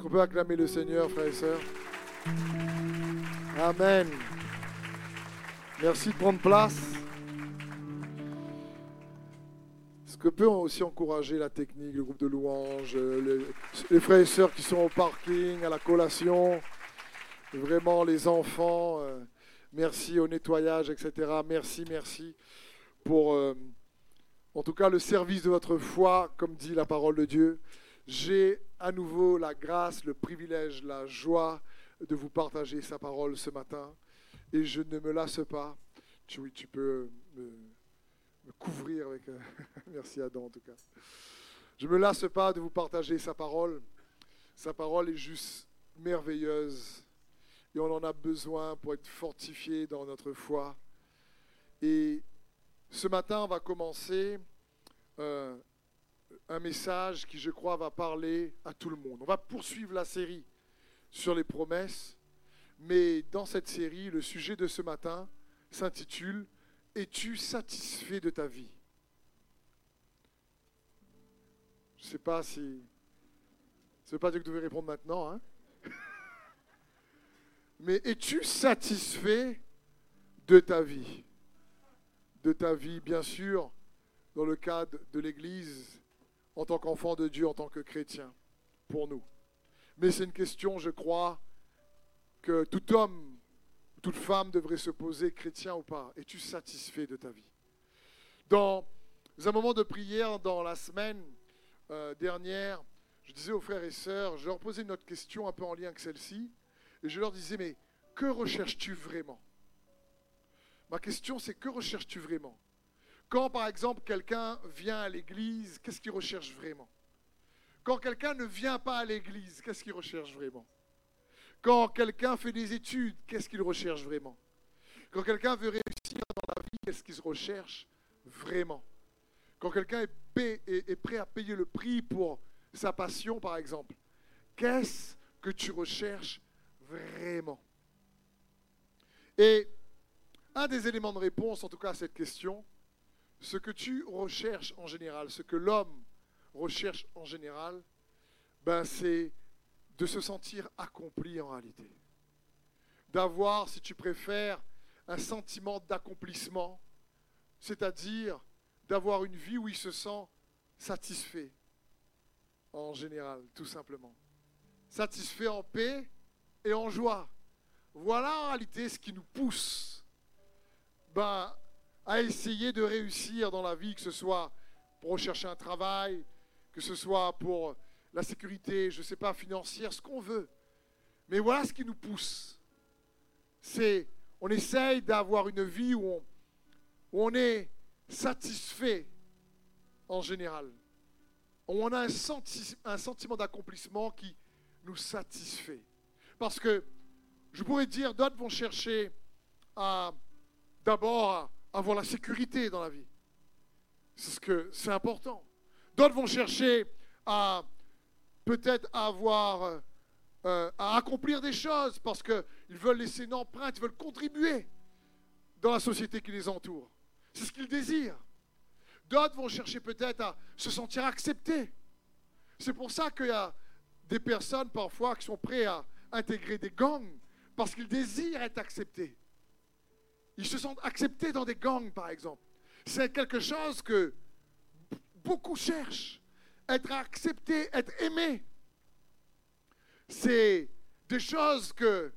Est-ce qu'on peut acclamer le Seigneur, frères et sœurs? Amen. Merci de prendre place. Est-ce que peut aussi encourager la technique, le groupe de louanges, les, les frères et sœurs qui sont au parking, à la collation, vraiment les enfants, euh, merci au nettoyage, etc. Merci, merci pour, euh, en tout cas, le service de votre foi, comme dit la parole de Dieu. J'ai à nouveau la grâce, le privilège, la joie de vous partager sa parole ce matin. Et je ne me lasse pas. Tu, oui, tu peux me, couvrir avec... euh, Merci Adam en tout cas. Je ne me lasse pas de vous partager sa parole. Sa parole est juste merveilleuse. Et on en a besoin pour être fortifié dans notre foi. Et ce matin, on va commencer euh, un message qui, je crois, va parler à tout le monde. On va poursuivre la série sur les promesses, mais dans cette série, le sujet de ce matin s'intitule Es-tu satisfait de ta vie? Je ne sais pas si... Ça pas dire que vous devez répondre maintenant, hein. Mais es-tu satisfait de ta vie? De ta vie, bien sûr, dans le cadre de l'Église, en tant qu'enfant de Dieu, en tant que chrétien, pour nous. Mais c'est une question, je crois, que tout homme, toute femme devrait se poser, chrétien ou pas. Es-tu satisfait de ta vie? Dans un moment de prière dans la semaine euh, dernière, je disais aux frères et sœurs, je leur posais une autre question un peu en lien avec celle-ci, et je leur disais, mais que recherches-tu vraiment? Ma question, c'est que recherches-tu vraiment? Quand, par exemple, quelqu'un vient à l'église, qu'est-ce qu'il recherche vraiment? Quand quelqu'un ne vient pas à l'église, qu'est-ce qu'il recherche vraiment? Quand quelqu'un fait des études, qu'est-ce qu'il recherche vraiment? Quand quelqu'un veut réussir dans la vie, qu'est-ce qu'il recherche vraiment? Quand quelqu'un est, est prêt à payer le prix pour sa passion, par exemple, qu'est-ce que tu recherches vraiment? Et un des éléments de réponse, en tout cas à cette question, ce que tu recherches en général, ce que l'homme recherche en général, ben c'est de se sentir accompli en réalité. D'avoir, si tu préfères, un sentiment d'accomplissement, c'est-à-dire d'avoir une vie où il se sent satisfait, en général, tout simplement. Satisfait en paix et en joie. Voilà en réalité ce qui nous pousse ben, à essayer de réussir dans la vie, que ce soit pour rechercher un travail, que ce soit pour la sécurité, je ne sais pas, financière, ce qu'on veut. Mais voilà ce qui nous pousse. C'est, on essaye d'avoir une vie où on, où on est satisfait en général. On a un, senti- un sentiment d'accomplissement qui nous satisfait. Parce que je pourrais dire, d'autres vont chercher à d'abord à avoir la sécurité dans la vie. C'est ce que c'est important. D'autres vont chercher à peut-être avoir euh, à accomplir des choses parce qu'ils veulent laisser une empreinte, ils veulent contribuer dans la société qui les entoure. C'est ce qu'ils désirent. D'autres vont chercher peut-être à se sentir acceptés. C'est pour ça qu'il y a des personnes parfois qui sont prêts à intégrer des gangs parce qu'ils désirent être acceptés. Ils se sentent acceptés dans des gangs, par exemple. C'est quelque chose que beaucoup cherchent. Être accepté, être aimé. C'est des choses que,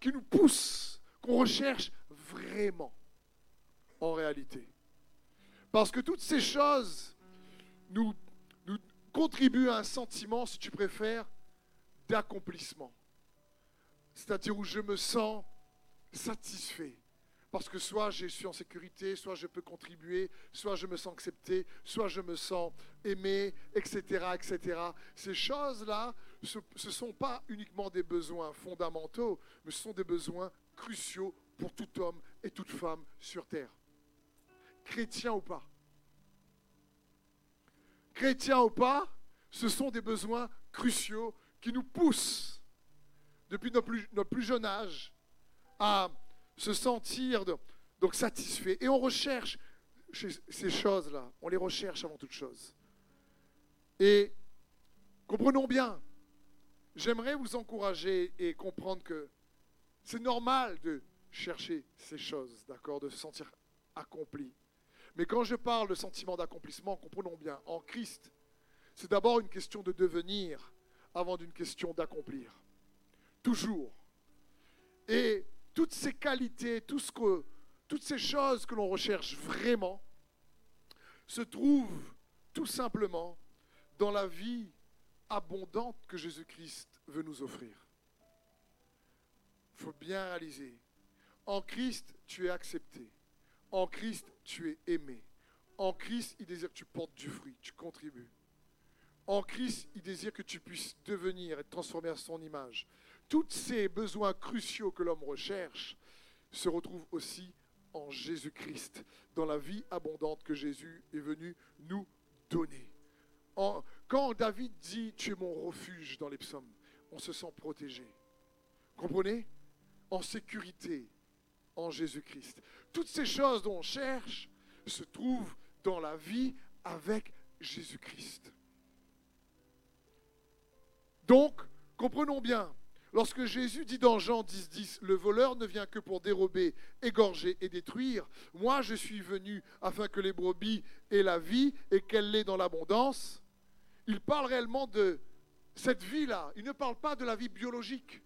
qui nous poussent, qu'on recherche vraiment, en réalité. Parce que toutes ces choses nous, nous contribuent à un sentiment, si tu préfères, d'accomplissement. C'est-à-dire où je me sens satisfait. Parce que soit je suis en sécurité, soit je peux contribuer, soit je me sens accepté, soit je me sens aimé, etc. etc. Ces choses-là, ce ne sont pas uniquement des besoins fondamentaux, mais ce sont des besoins cruciaux pour tout homme et toute femme sur Terre. Chrétien ou pas. Chrétien ou pas, ce sont des besoins cruciaux qui nous poussent depuis notre plus, notre plus jeune âge à se sentir donc satisfait. Et on recherche ces choses-là, on les recherche avant toute chose. Et comprenons bien, j'aimerais vous encourager et comprendre que c'est normal de chercher ces choses, d'accord, de se sentir accompli. Mais quand je parle de sentiment d'accomplissement, comprenons bien, en Christ, c'est d'abord une question de devenir avant d'une question d'accomplir. Toujours. Et toutes ces qualités, toutes ces choses que l'on recherche vraiment, se trouvent tout simplement dans la vie abondante que Jésus-Christ veut nous offrir. Il faut bien réaliser, en Christ, tu es accepté. En Christ, tu es aimé. En Christ, il désire que tu portes du fruit, tu contribues. En Christ, il désire que tu puisses devenir et te transformer à son image. Tous ces besoins cruciaux que l'homme recherche se retrouvent aussi en Jésus-Christ, dans la vie abondante que Jésus est venu nous donner. quand David dit Tu es mon refuge dans les psaumes, on se sent protégé. Comprenez? En sécurité en Jésus-Christ. Toutes ces choses dont on cherche se trouvent dans la vie avec Jésus-Christ. Donc, comprenons bien, lorsque Jésus dit dans Jean 10, 10, le voleur ne vient que pour dérober, égorger et détruire, moi je suis venu afin que les brebis aient la vie et qu'elle l'ait dans l'abondance, il parle réellement de cette vie-là. Il ne parle pas de la vie biologique.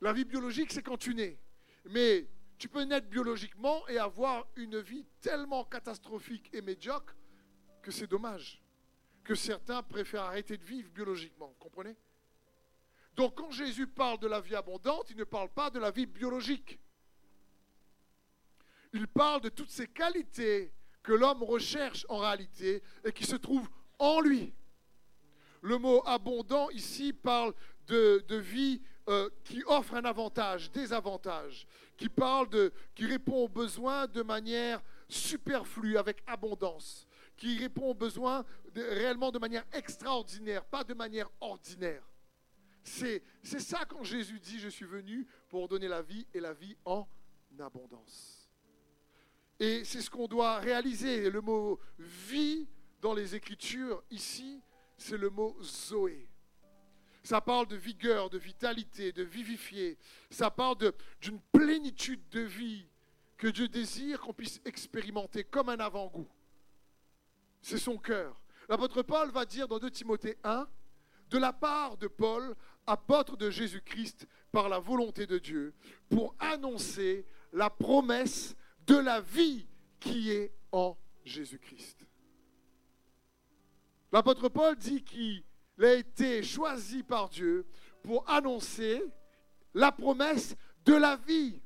La vie biologique, c'est quand tu nais. Mais tu peux naître biologiquement et avoir une vie tellement catastrophique et médiocre que c'est dommage. Que certains préfèrent arrêter de vivre biologiquement. Comprenez? Donc quand Jésus parle de la vie abondante, il ne parle pas de la vie biologique. Il parle de toutes ces qualités que l'homme recherche en réalité et qui se trouvent en lui. Le mot abondant ici parle de, vie euh, qui offre un avantage, des avantages, qui parle qui répond aux besoins de manière superflue, avec abondance, qui répond aux besoins réellement de manière extraordinaire, pas de manière ordinaire. C'est, ça quand Jésus dit, je suis venu pour donner la vie et la vie en abondance. Et c'est ce qu'on doit réaliser. Le mot vie dans les Écritures, ici, c'est le mot Zoé. Ça parle de vigueur, de vitalité, de vivifier. Ça parle d'une plénitude de vie que Dieu désire qu'on puisse expérimenter comme un avant-goût. C'est son cœur. L'apôtre Paul va dire dans 2 Timothée 1, de la part de Paul, apôtre de Jésus-Christ par la volonté de Dieu, pour annoncer la promesse de la vie qui est en Jésus-Christ. L'apôtre Paul dit qu'il il a été choisi par Dieu pour annoncer la promesse de la vie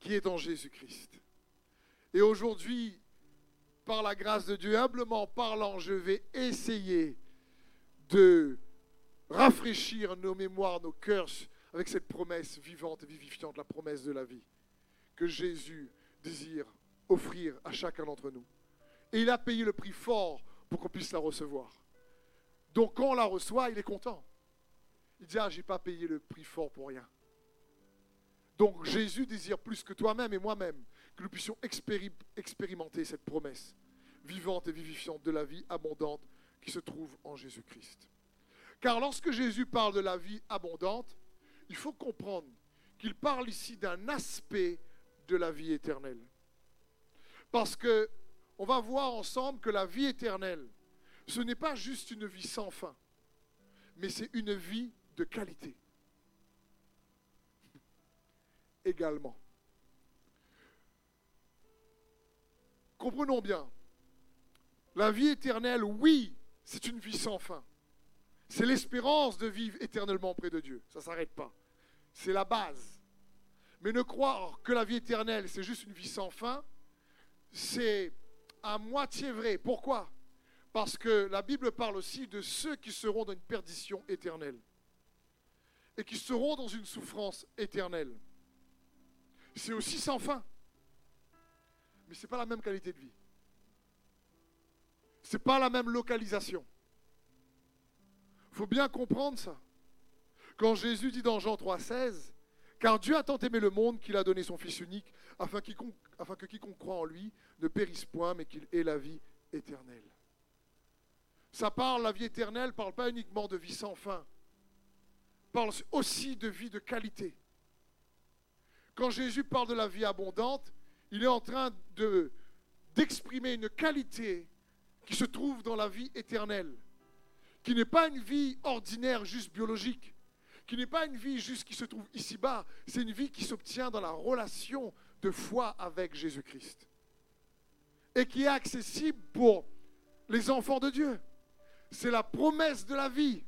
qui est en Jésus-Christ. Et aujourd'hui, par la grâce de Dieu, humblement parlant, je vais essayer de rafraîchir nos mémoires, nos cœurs avec cette promesse vivante et vivifiante, la promesse de la vie que Jésus désire offrir à chacun d'entre nous. Et il a payé le prix fort pour qu'on puisse la recevoir. Donc quand on la reçoit, il est content. Il dit, ah, je n'ai pas payé le prix fort pour rien. Donc Jésus désire plus que toi-même et moi-même que nous puissions expérimenter cette promesse vivante et vivifiante de la vie abondante qui se trouve en Jésus-Christ. Car lorsque Jésus parle de la vie abondante, il faut comprendre qu'il parle ici d'un aspect de la vie éternelle. Parce que on va voir ensemble que la vie éternelle, ce n'est pas juste une vie sans fin, mais c'est une vie de qualité. Également. Comprenons bien, la vie éternelle, oui, c'est une vie sans fin. C'est l'espérance de vivre éternellement près de Dieu. Ça ne s'arrête pas. C'est la base. Mais ne croire que la vie éternelle, c'est juste une vie sans fin, c'est à moitié vrai. Pourquoi? Parce que la Bible parle aussi de ceux qui seront dans une perdition éternelle et qui seront dans une souffrance éternelle. C'est aussi sans fin. Mais ce n'est pas la même qualité de vie. Ce n'est pas la même localisation. Il faut bien comprendre ça. Quand Jésus dit dans Jean 3,16, Car Dieu a tant aimé le monde qu'il a donné son Fils unique, afin, que quiconque croit en lui ne périsse point, mais qu'il ait la vie éternelle. Ça parle, la vie éternelle, parle pas uniquement de vie sans fin, parle aussi de vie de qualité. Quand Jésus parle de la vie abondante, il est en train de, d'exprimer une qualité qui se trouve dans la vie éternelle, qui n'est pas une vie ordinaire, juste biologique, qui n'est pas une vie juste qui se trouve ici-bas, c'est une vie qui s'obtient dans la relation de foi avec Jésus-Christ et qui est accessible pour les enfants de Dieu. C'est la promesse de la vie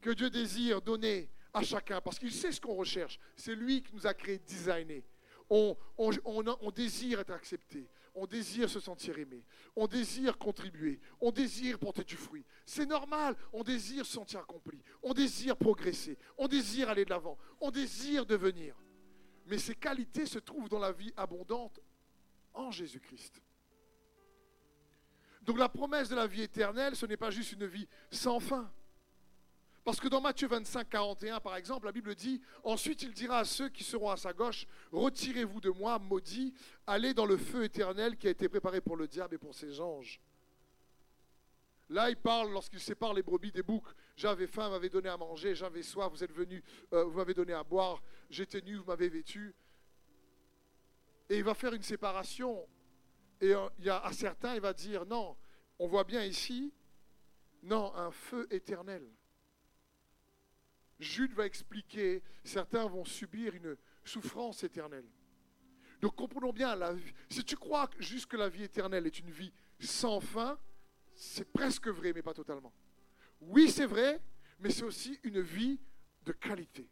que Dieu désire donner à chacun parce qu'il sait ce qu'on recherche. C'est lui qui nous a créé, designé. On, on, on, désire être accepté, on désire se sentir aimé, on désire contribuer, on désire porter du fruit. C'est normal, on désire se sentir accompli, on désire progresser, on désire aller de l'avant, on désire devenir. Mais ces qualités se trouvent dans la vie abondante en Jésus-Christ. Donc la promesse de la vie éternelle, ce n'est pas juste une vie sans fin. Parce que dans Matthieu 25, 41, par exemple, la Bible dit, ensuite il dira à ceux qui seront à sa gauche, retirez-vous de moi, maudits, allez dans le feu éternel qui a été préparé pour le diable et pour ses anges. Là, il parle lorsqu'il sépare les brebis des boucs. J'avais faim, vous m'avez donné à manger. J'avais soif, vous êtes venu, euh, vous m'avez donné à boire. J'étais nu, vous m'avez vêtu. Et il va faire une séparation. Et euh, il a, à certains, il va dire non, on voit bien ici, non, un feu éternel. Jude va expliquer, certains vont subir une souffrance éternelle. Donc comprenons bien, la si tu crois juste que la vie éternelle est une vie sans fin, c'est presque vrai, mais pas totalement. Oui, c'est vrai, mais c'est aussi une vie de qualité.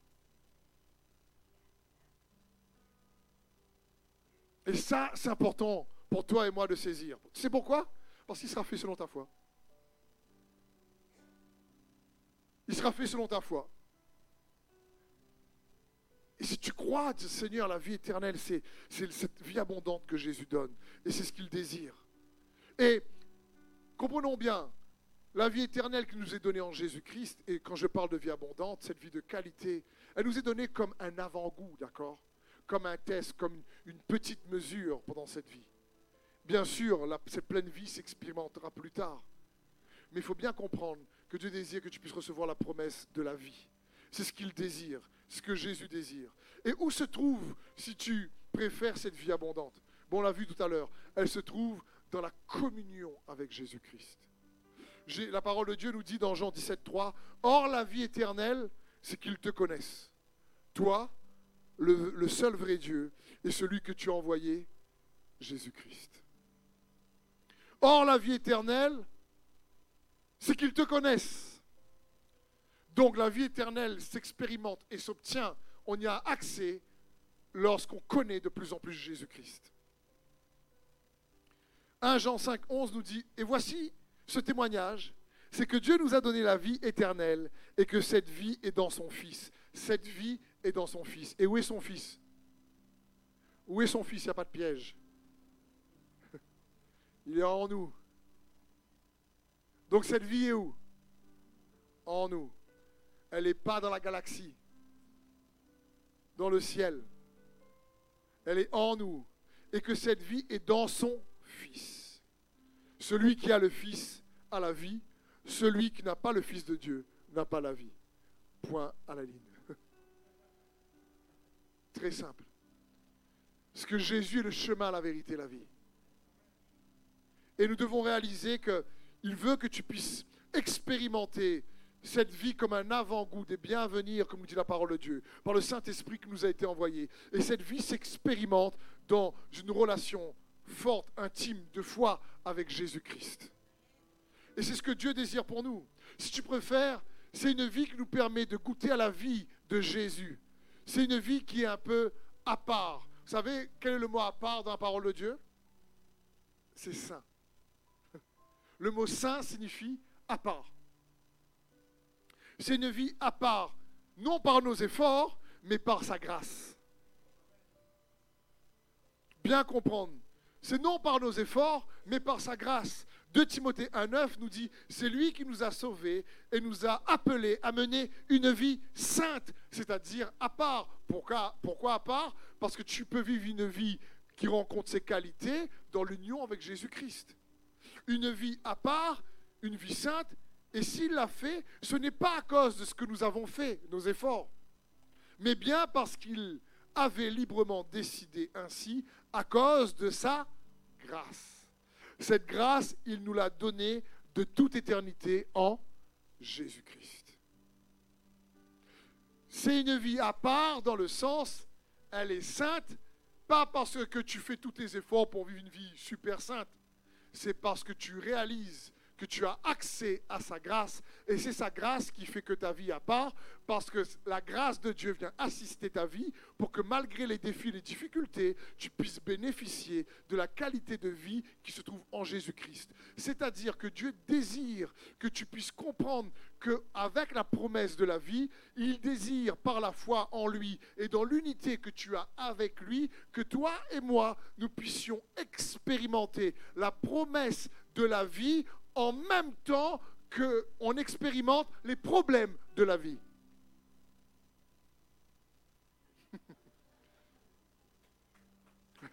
Et ça, c'est important pour toi et moi de saisir. Tu sais pourquoi? Parce qu'il sera fait selon ta foi. Il sera fait selon ta foi. Et si tu crois, Seigneur, la vie éternelle, c'est cette vie abondante que Jésus donne. Et c'est ce qu'il désire. Et comprenons bien, la vie éternelle qui nous est donnée en Jésus-Christ, et quand je parle de vie abondante, cette vie de qualité, elle nous est donnée comme un avant-goût, d'accord? Comme un test, comme une petite mesure pendant cette vie. Bien sûr, cette pleine vie s'expérimentera plus tard. Mais il faut bien comprendre que Dieu désire que tu puisses recevoir la promesse de la vie. C'est ce qu'il désire ce que Jésus désire. Et où se trouve, si tu préfères cette vie abondante? Bon, on l'a vu tout à l'heure, elle se trouve dans la communion avec Jésus-Christ. La parole de Dieu nous dit dans Jean 17, 3, Or la vie éternelle, c'est qu'ils te connaissent. Toi, le, le seul vrai Dieu, et celui que tu as envoyé, Jésus-Christ. Or la vie éternelle, c'est qu'ils te connaissent donc la vie éternelle s'expérimente et s'obtient, on y a accès lorsqu'on connaît de plus en plus Jésus-Christ. 1 Jean 5, 11 nous dit, et voici ce témoignage, c'est que Dieu nous a donné la vie éternelle et que cette vie est dans son Fils. Cette vie est dans son Fils. Et où est son Fils? Où est son Fils? Il n'y a pas de piège. Il est en nous. Donc cette vie est où? En nous elle n'est pas dans la galaxie, dans le ciel. Elle est en nous. Et que cette vie est dans son Fils. Celui qui a le Fils a la vie. Celui qui n'a pas le Fils de Dieu n'a pas la vie. Point à la ligne. Très simple. Parce que Jésus est le chemin, la vérité, la vie. Et nous devons réaliser qu'il veut que tu puisses expérimenter cette vie comme un avant-goût des biens à venir, comme nous dit la parole de Dieu, par le Saint-Esprit qui nous a été envoyé. Et cette vie s'expérimente dans une relation forte, intime, de foi avec Jésus-Christ. Et c'est ce que Dieu désire pour nous. Si tu préfères, c'est une vie qui nous permet de goûter à la vie de Jésus. C'est une vie qui est un peu à part. Vous savez quel est le mot à part dans la parole de Dieu? C'est saint. Le mot saint signifie à part c'est une vie à part, non par nos efforts, mais par sa grâce. Bien comprendre. C'est non par nos efforts, mais par sa grâce. 2 Timothée 1,9 nous dit C'est lui qui nous a sauvés et nous a appelés à mener une vie sainte, c'est-à-dire à part. Pourquoi, à part? Parce que tu peux vivre une vie qui rencontre ses qualités dans l'union avec Jésus-Christ. Une vie à part, une vie sainte, et s'il l'a fait, ce n'est pas à cause de ce que nous avons fait, nos efforts, mais bien parce qu'il avait librement décidé ainsi à cause de sa grâce. Cette grâce, il nous l'a donnée de toute éternité en Jésus-Christ. C'est une vie à part dans le sens, elle est sainte, pas parce que tu fais tous tes efforts pour vivre une vie super sainte, c'est parce que tu réalises que tu as accès à sa grâce. Et c'est sa grâce qui fait que ta vie à part, parce que la grâce de Dieu vient assister ta vie pour que malgré les défis, les difficultés, tu puisses bénéficier de la qualité de vie qui se trouve en Jésus-Christ. C'est-à-dire que Dieu désire que tu puisses comprendre qu'avec la promesse de la vie, il désire par la foi en lui et dans l'unité que tu as avec lui, que toi et moi, nous puissions expérimenter la promesse de la vie en même temps qu'on expérimente les problèmes de la vie.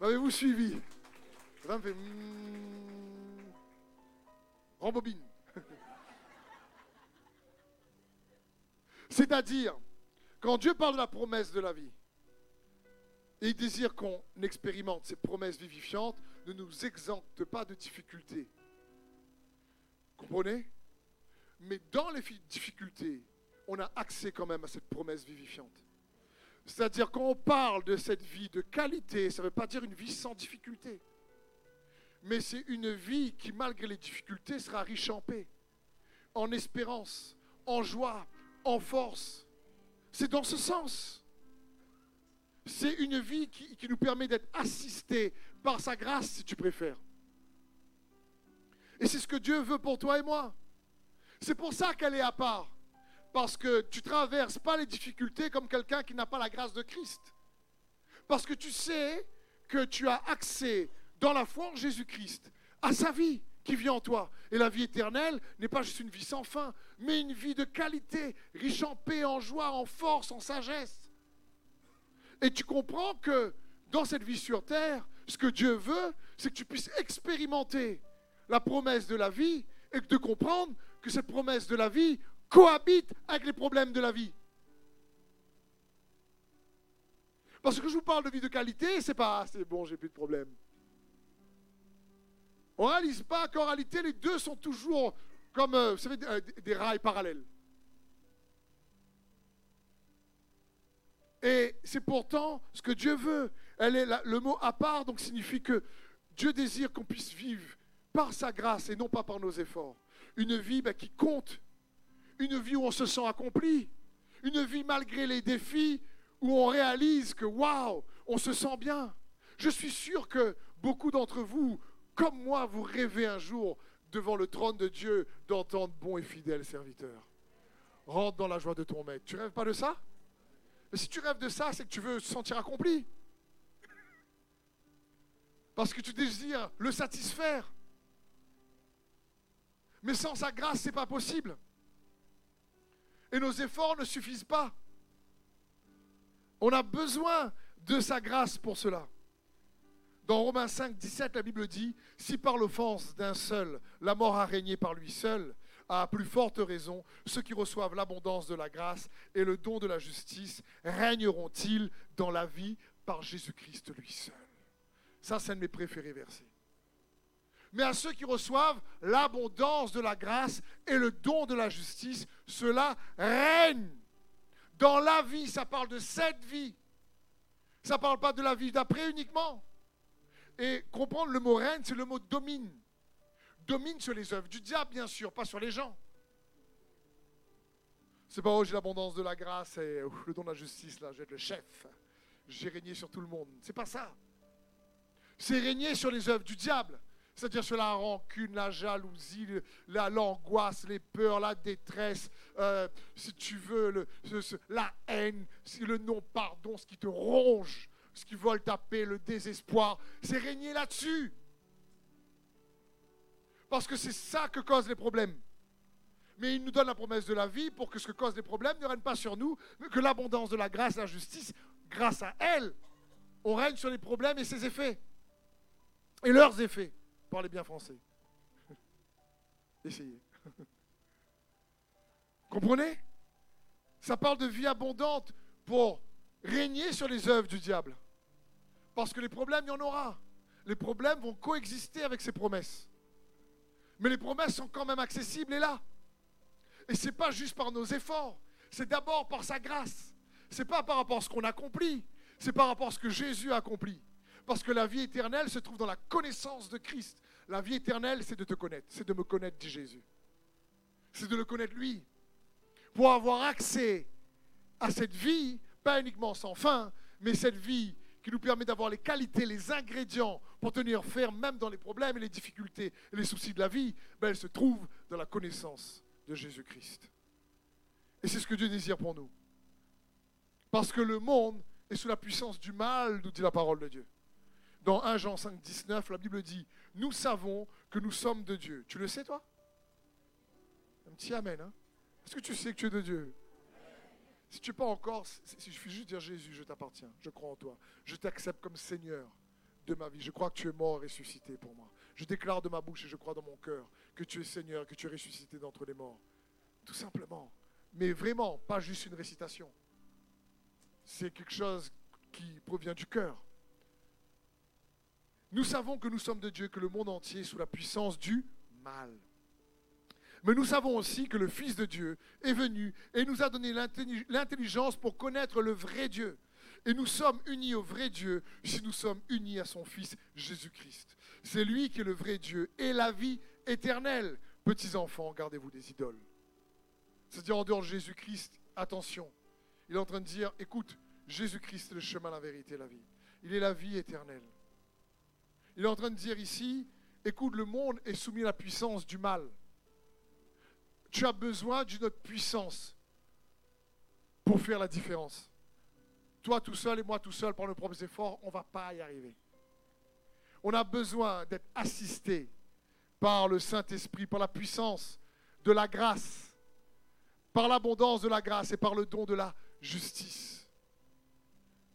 M'avez-vous suivi? Ça me fait... Hmm, rembobine. C'est-à-dire, quand Dieu parle de la promesse de la vie, et il désire qu'on expérimente ces promesses vivifiantes, ne nous exempte pas de difficultés. Comprenez? Mais dans les difficultés, on a accès quand même à cette promesse vivifiante. C'est-à-dire quand on parle de cette vie de qualité, ça ne veut pas dire une vie sans difficulté. Mais c'est une vie qui, malgré les difficultés, sera riche en paix, en espérance, en joie, en force. C'est dans ce sens. C'est une vie qui, qui nous permet d'être assistés par sa grâce, si tu préfères. Et c'est ce que Dieu veut pour toi et moi. C'est pour ça qu'elle est à part. Parce que tu traverses pas les difficultés comme quelqu'un qui n'a pas la grâce de Christ. Parce que tu sais que tu as accès dans la foi en Jésus-Christ à sa vie qui vit en toi. Et la vie éternelle n'est pas juste une vie sans fin, mais une vie de qualité, riche en paix, en joie, en force, en sagesse. Et tu comprends que dans cette vie sur terre, ce que Dieu veut, c'est que tu puisses expérimenter la promesse de la vie et de comprendre que cette promesse de la vie cohabite avec les problèmes de la vie. Parce que je vous parle de vie de qualité, c'est pas ah, c'est bon, j'ai plus de problème. On ne réalise pas qu'en réalité, les deux sont toujours comme euh, vous savez, euh, des rails parallèles. Et c'est pourtant ce que Dieu veut. Elle est le mot à part donc signifie que Dieu désire qu'on puisse vivre par sa grâce et non pas par nos efforts. Une vie ben, qui compte, une vie où on se sent accompli, une vie malgré les défis où on réalise que waouh, on se sent bien. Je suis sûr que beaucoup d'entre vous, comme moi, vous rêvez un jour devant le trône de Dieu d'entendre bon et fidèle serviteur. Rentre dans la joie de ton maître. Tu rêves pas de ça? Si tu rêves de ça, c'est que tu veux te sentir accompli. Parce que tu désires le satisfaire. Mais sans sa grâce, ce n'est pas possible. Et nos efforts ne suffisent pas. On a besoin de sa grâce pour cela. Dans Romains 5, 17, la Bible dit, si par l'offense d'un seul, la mort a régné par lui seul, à plus forte raison, ceux qui reçoivent l'abondance de la grâce et le don de la justice régneront-ils dans la vie par Jésus-Christ lui seul? Ça, c'est un de mes préférés versets. Mais à ceux qui reçoivent l'abondance de la grâce et le don de la justice, cela règne. Dans la vie, ça parle de cette vie. Ça ne parle pas de la vie d'après uniquement. Et comprendre le mot règne, c'est le mot domine. Domine sur les œuvres du diable, bien sûr, pas sur les gens. C'est pas, oh, j'ai l'abondance de la grâce et le don de la justice, là, être le chef. J'ai régné sur tout le monde. C'est pas ça c'est régner sur les œuvres du diable. C'est-à-dire sur la rancune, la jalousie, l'angoisse, les peurs, la détresse, euh, si tu veux, la haine, le non-pardon, ce qui te ronge, ce qui vole ta paix, le désespoir. C'est régner là-dessus. Parce que c'est ça que causent les problèmes. Mais il nous donne la promesse de la vie pour que ce que cause les problèmes ne règne pas sur nous, mais que l'abondance de la grâce, la justice, grâce à elle, on règne sur les problèmes et ses effets et leurs effets. Parlez bien français. Essayez. Comprenez? Ça parle de vie abondante pour régner sur les œuvres du diable. Parce que les problèmes, il y en aura. Les problèmes vont coexister avec ces promesses. Mais les promesses sont quand même accessibles et là. Et ce n'est pas juste par nos efforts, c'est d'abord par sa grâce. Ce n'est pas par rapport à ce qu'on accomplit, c'est par rapport à ce que Jésus a accompli. Parce que la vie éternelle se trouve dans la connaissance de Christ. La vie éternelle, c'est de te connaître, c'est de me connaître, dit Jésus. C'est de le connaître lui. Pour avoir accès à cette vie, pas uniquement sans fin, mais cette vie qui nous permet d'avoir les qualités, les ingrédients pour tenir ferme même dans les problèmes et les difficultés et les soucis de la vie, ben elle se trouve dans la connaissance de Jésus-Christ. Et c'est ce que Dieu désire pour nous. Parce que le monde est sous la puissance du mal, nous dit la parole de Dieu. Dans 1 Jean 5, 19, la Bible dit, nous savons que nous sommes de Dieu. Tu le sais, toi? Un petit amen. Hein Est-ce que tu sais que tu es de Dieu? Si tu n'es pas encore, si je fais juste dire Jésus, je t'appartiens, je crois en toi, je t'accepte comme Seigneur de ma vie, je crois que tu es mort et ressuscité pour moi. Je déclare de ma bouche et je crois dans mon cœur que tu es Seigneur, que tu es ressuscité d'entre les morts. Tout simplement. Mais vraiment, pas juste une récitation. C'est quelque chose qui provient du cœur. Nous savons que nous sommes de Dieu, que le monde entier est sous la puissance du mal. Mais nous savons aussi que le Fils de Dieu est venu et nous a donné l'intelligence pour connaître le vrai Dieu. Et nous sommes unis au vrai Dieu si nous sommes unis à son Fils Jésus-Christ. C'est lui qui est le vrai Dieu et la vie éternelle. Petits enfants, gardez-vous des idoles. C'est-à-dire en dehors de Jésus-Christ, attention. Il est en train de dire, écoute, Jésus-Christ est le chemin, la vérité la vie. Il est la vie éternelle. Il est en train de dire ici, écoute, le monde est soumis à la puissance du mal. Tu as besoin d'une autre puissance pour faire la différence. Toi tout seul et moi tout seul, par nos propres efforts, on ne va pas y arriver. On a besoin d'être assisté par le Saint-Esprit, par la puissance de la grâce, par l'abondance de la grâce et par le don de la justice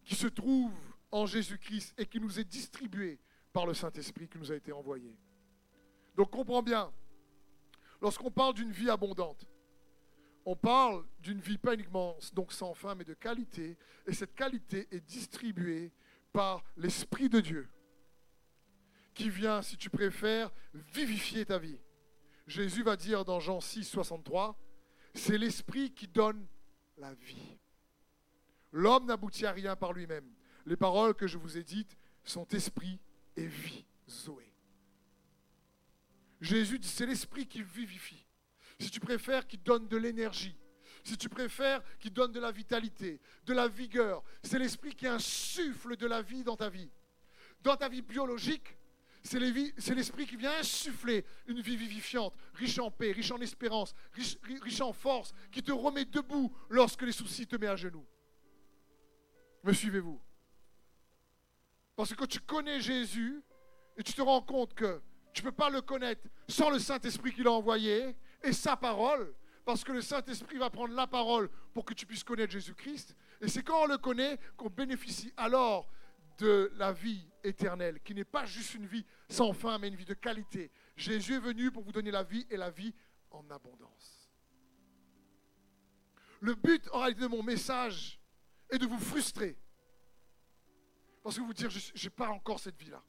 qui se trouve en Jésus-Christ et qui nous est distribué par le Saint-Esprit qui nous a été envoyé. Donc comprends bien, lorsqu'on parle d'une vie abondante, on parle d'une vie pas uniquement donc sans fin, mais de qualité, et cette qualité est distribuée par l'Esprit de Dieu, qui vient, si tu préfères, vivifier ta vie. Jésus va dire dans Jean 6, 63, c'est l'Esprit qui donne la vie. L'homme n'aboutit à rien par lui-même. Les paroles que je vous ai dites sont esprit et vie, Zoé. Jésus dit, c'est l'esprit qui vivifie. Si tu préfères, qui donne de l'énergie. Si tu préfères, qui donne de la vitalité, de la vigueur. C'est l'esprit qui insuffle de la vie dans ta vie. Dans ta vie biologique, c'est l'esprit qui vient insuffler une vie vivifiante, riche en paix, riche en espérance, riche, riche en force, qui te remet debout lorsque les soucis te mettent à genoux. Me suivez-vous? Parce que quand tu connais Jésus et tu te rends compte que tu ne peux pas le connaître sans le Saint-Esprit qu'il a envoyé et sa parole, parce que le Saint-Esprit va prendre la parole pour que tu puisses connaître Jésus-Christ. Et c'est quand on le connaît qu'on bénéficie alors de la vie éternelle, qui n'est pas juste une vie sans fin, mais une vie de qualité. Jésus est venu pour vous donner la vie et la vie en abondance. Le but en réalité de mon message est de vous frustrer parce que vous dire, je n'ai pas encore cette vie-là.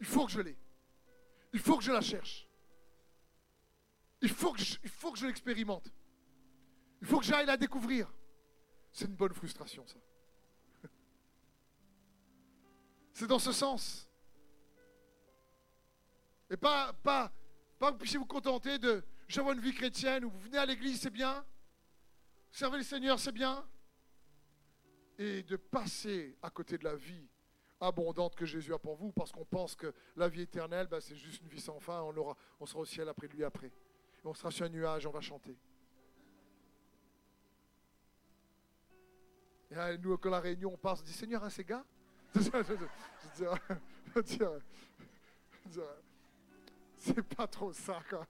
Il faut que je l'ai. Il faut que je la cherche. Il faut que je, l'expérimente. Il faut que j'aille la découvrir. C'est une bonne frustration, ça. C'est dans ce sens. Et pas, pas, pas que vous puissiez vous contenter de j'avais une vie chrétienne où vous venez à l'église, c'est bien. Servez le Seigneur, c'est bien et de passer à côté de la vie abondante que Jésus a pour vous, parce qu'on pense que la vie éternelle, ben, c'est juste une vie sans fin, on, aura, on sera au ciel après lui après. On sera sur un nuage, on va chanter. Et nous, quand la réunion passe, on dit Seigneur, un ces gars? C'est pas trop ça, quoi.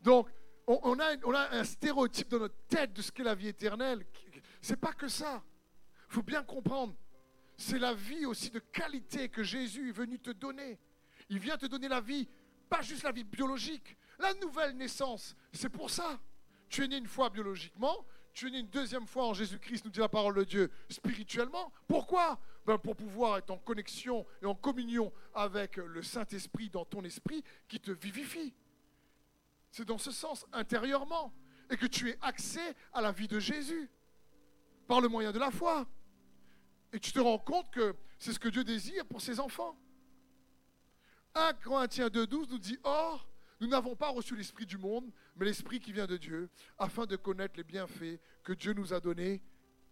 Donc, on, a, un stéréotype dans notre tête de ce qu'est la vie éternelle. C'est pas que ça. Il faut bien comprendre. c'est la vie aussi de qualité que Jésus est venu te donner. Il vient te donner la vie, pas juste la vie biologique, la nouvelle naissance. C'est pour ça. Tu es né une fois biologiquement, tu es né une deuxième fois en Jésus-Christ, nous dit la parole de Dieu, spirituellement. Pourquoi? Ben Pour pouvoir être en connexion et en communion avec le Saint-Esprit dans ton esprit qui te vivifie. C'est dans ce sens, intérieurement, et que tu aies accès à la vie de Jésus par le moyen de la foi. Et tu te rends compte que c'est ce que Dieu désire pour ses enfants. 1 Corinthiens 2.12 nous dit, Or, nous n'avons pas reçu l'Esprit du monde, mais l'Esprit qui vient de Dieu, afin de connaître les bienfaits que Dieu nous a donnés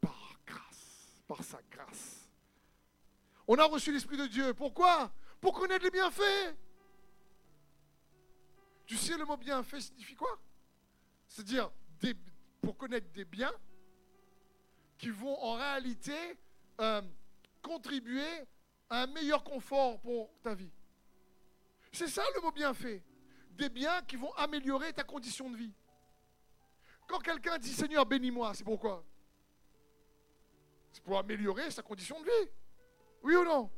par grâce, par sa grâce. On a reçu l'Esprit de Dieu. Pourquoi? Pour connaître les bienfaits. Tu sais, le mot bienfait signifie quoi? C'est-à-dire pour connaître des biens qui vont en réalité euh, contribuer à un meilleur confort pour ta vie. C'est ça le mot bienfait. Des biens qui vont améliorer ta condition de vie. Quand quelqu'un dit Seigneur, bénis-moi, c'est pourquoi C'est pour améliorer sa condition de vie. Oui ou non?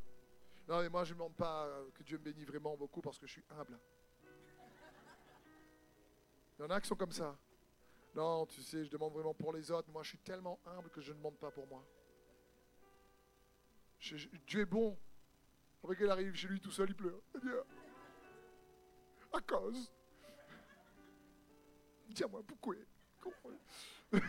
Non, mais moi je ne demande pas que Dieu me bénisse vraiment beaucoup parce que je suis humble. Il y en a qui sont comme ça. Non, tu sais, je demande vraiment pour les autres. Moi, je suis tellement humble que je ne demande pas pour moi. Dieu est bon. Après qu'il arrive chez lui tout seul, il pleure. À cause. Dis-moi pourquoi. Je il.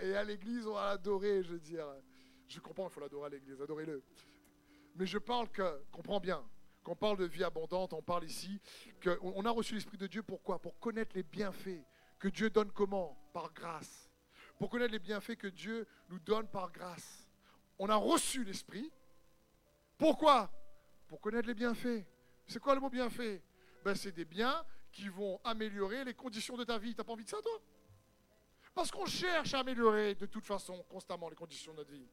Et, à, l'église, on va l'adorer, je veux dire. Je comprends qu'il faut l'adorer à l'église, adorez-le. Mais je parle que, comprends bien, qu'on parle de vie abondante, on parle ici, qu'on a reçu l'Esprit de Dieu pourquoi Pour connaître les bienfaits que Dieu donne comment? Par grâce. Pour connaître les bienfaits que Dieu nous donne par grâce. On a reçu l'Esprit. Pourquoi? Pour connaître les bienfaits. C'est quoi le mot bienfait? Ben, C'est des biens qui vont améliorer les conditions de ta vie. Tu n'as pas envie de ça, toi? Parce qu'on cherche à améliorer de toute façon constamment les conditions de notre vie.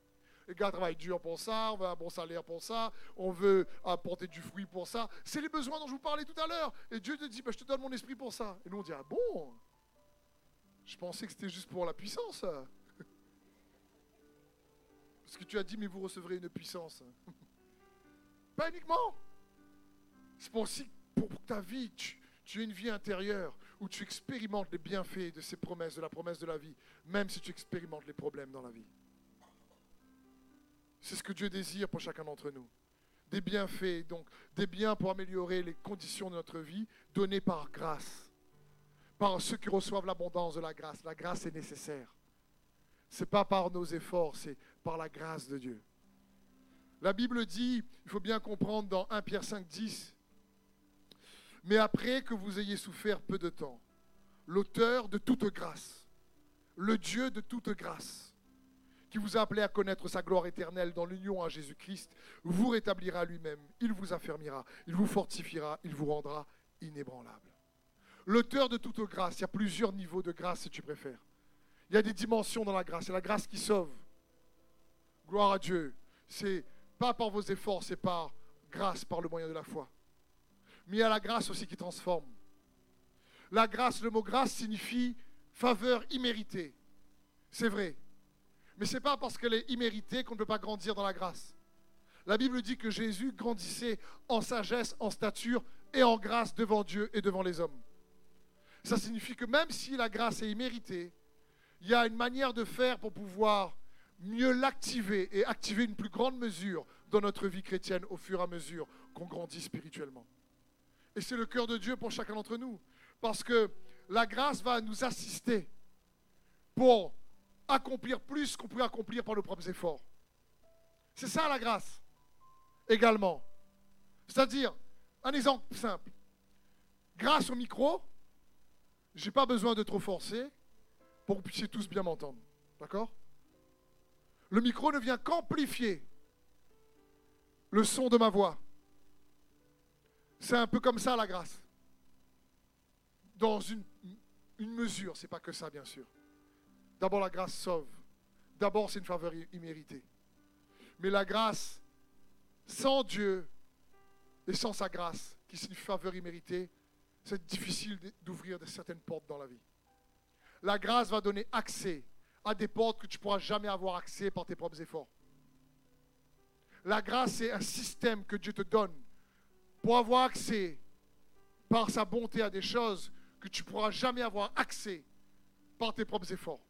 Les gars travaillent dur pour ça, on veut un bon salaire pour ça, on veut apporter du fruit pour ça. C'est les besoins dont je vous parlais tout à l'heure. Et Dieu te dit, ben, je te donne mon esprit pour ça. Et nous on dit, ah bon? Je pensais que c'était juste pour la puissance. Parce que tu as dit, mais vous recevrez une puissance. Pas uniquement. C'est pour pour ta vie, tu, tu as une vie intérieure où tu expérimentes les bienfaits de ces promesses, de la promesse de la vie, même si tu expérimentes les problèmes dans la vie. C'est ce que Dieu désire pour chacun d'entre nous. Des bienfaits, donc des biens pour améliorer les conditions de notre vie, donnés par grâce. Par ceux qui reçoivent l'abondance de la grâce. La grâce est nécessaire. Ce n'est pas par nos efforts, c'est par la grâce de Dieu. La Bible dit, il faut bien comprendre dans 1 Pierre 5, 10, mais après que vous ayez souffert peu de temps, l'auteur de toute grâce, le Dieu de toute grâce, qui vous a appelé à connaître sa gloire éternelle dans l'union à Jésus-Christ, vous rétablira lui-même, il vous affermira, il vous fortifiera, il vous rendra inébranlable. L'auteur de toute grâce, il y a plusieurs niveaux de grâce si tu préfères. Il y a des dimensions dans la grâce, c'est la grâce qui sauve. Gloire à Dieu. C'est pas par vos efforts, c'est par grâce, par le moyen de la foi. Mais il y a la grâce aussi qui transforme. La grâce, le mot grâce signifie faveur imméritée. C'est vrai. Mais ce n'est pas parce qu'elle est imméritée qu'on ne peut pas grandir dans la grâce. La Bible dit que Jésus grandissait en sagesse, en stature et en grâce devant Dieu et devant les hommes. Ça signifie que même si la grâce est imméritée, il y a une manière de faire pour pouvoir mieux l'activer et activer une plus grande mesure dans notre vie chrétienne au fur et à mesure qu'on grandit spirituellement. Et c'est le cœur de Dieu pour chacun d'entre nous. Parce que la grâce va nous assister pour accomplir plus qu'on peut accomplir par nos propres efforts. C'est ça la grâce, également. C'est-à-dire, un exemple simple. Grâce au micro, je n'ai pas besoin de trop forcer pour que vous puissiez tous bien m'entendre. D'accord? Le micro ne vient qu'amplifier le son de ma voix. C'est un peu comme ça la grâce. Dans une, une mesure, c'est pas que ça bien sûr. D'abord, la grâce sauve. D'abord, c'est une faveur imméritée. Mais la grâce, sans Dieu et sans sa grâce, qui une faveur imméritée, c'est difficile d'ouvrir certaines portes dans la vie. La grâce va donner accès à des portes que tu ne pourras jamais avoir accès par tes propres efforts. La grâce, c'est un système que Dieu te donne pour avoir accès par sa bonté à des choses que tu ne pourras jamais avoir accès par tes propres efforts.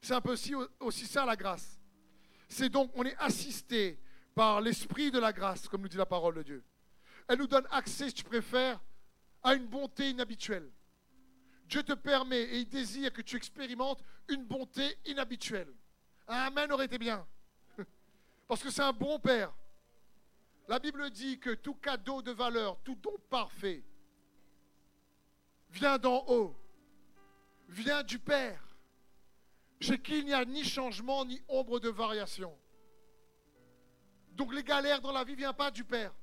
C'est un peu aussi, ça la grâce. C'est donc, on est assisté par l'esprit de la grâce, comme nous dit la parole de Dieu. Elle nous donne accès, si tu préfères, à une bonté inhabituelle. Dieu te permet et il désire que tu expérimentes une bonté inhabituelle. Amen aurait été bien. Parce que c'est un bon Père. La Bible dit que tout cadeau de valeur, tout don parfait, vient d'en haut, vient du Père, chez qui il n'y a ni changement ni ombre de variation. Donc les galères dans la vie ne viennent pas du Père.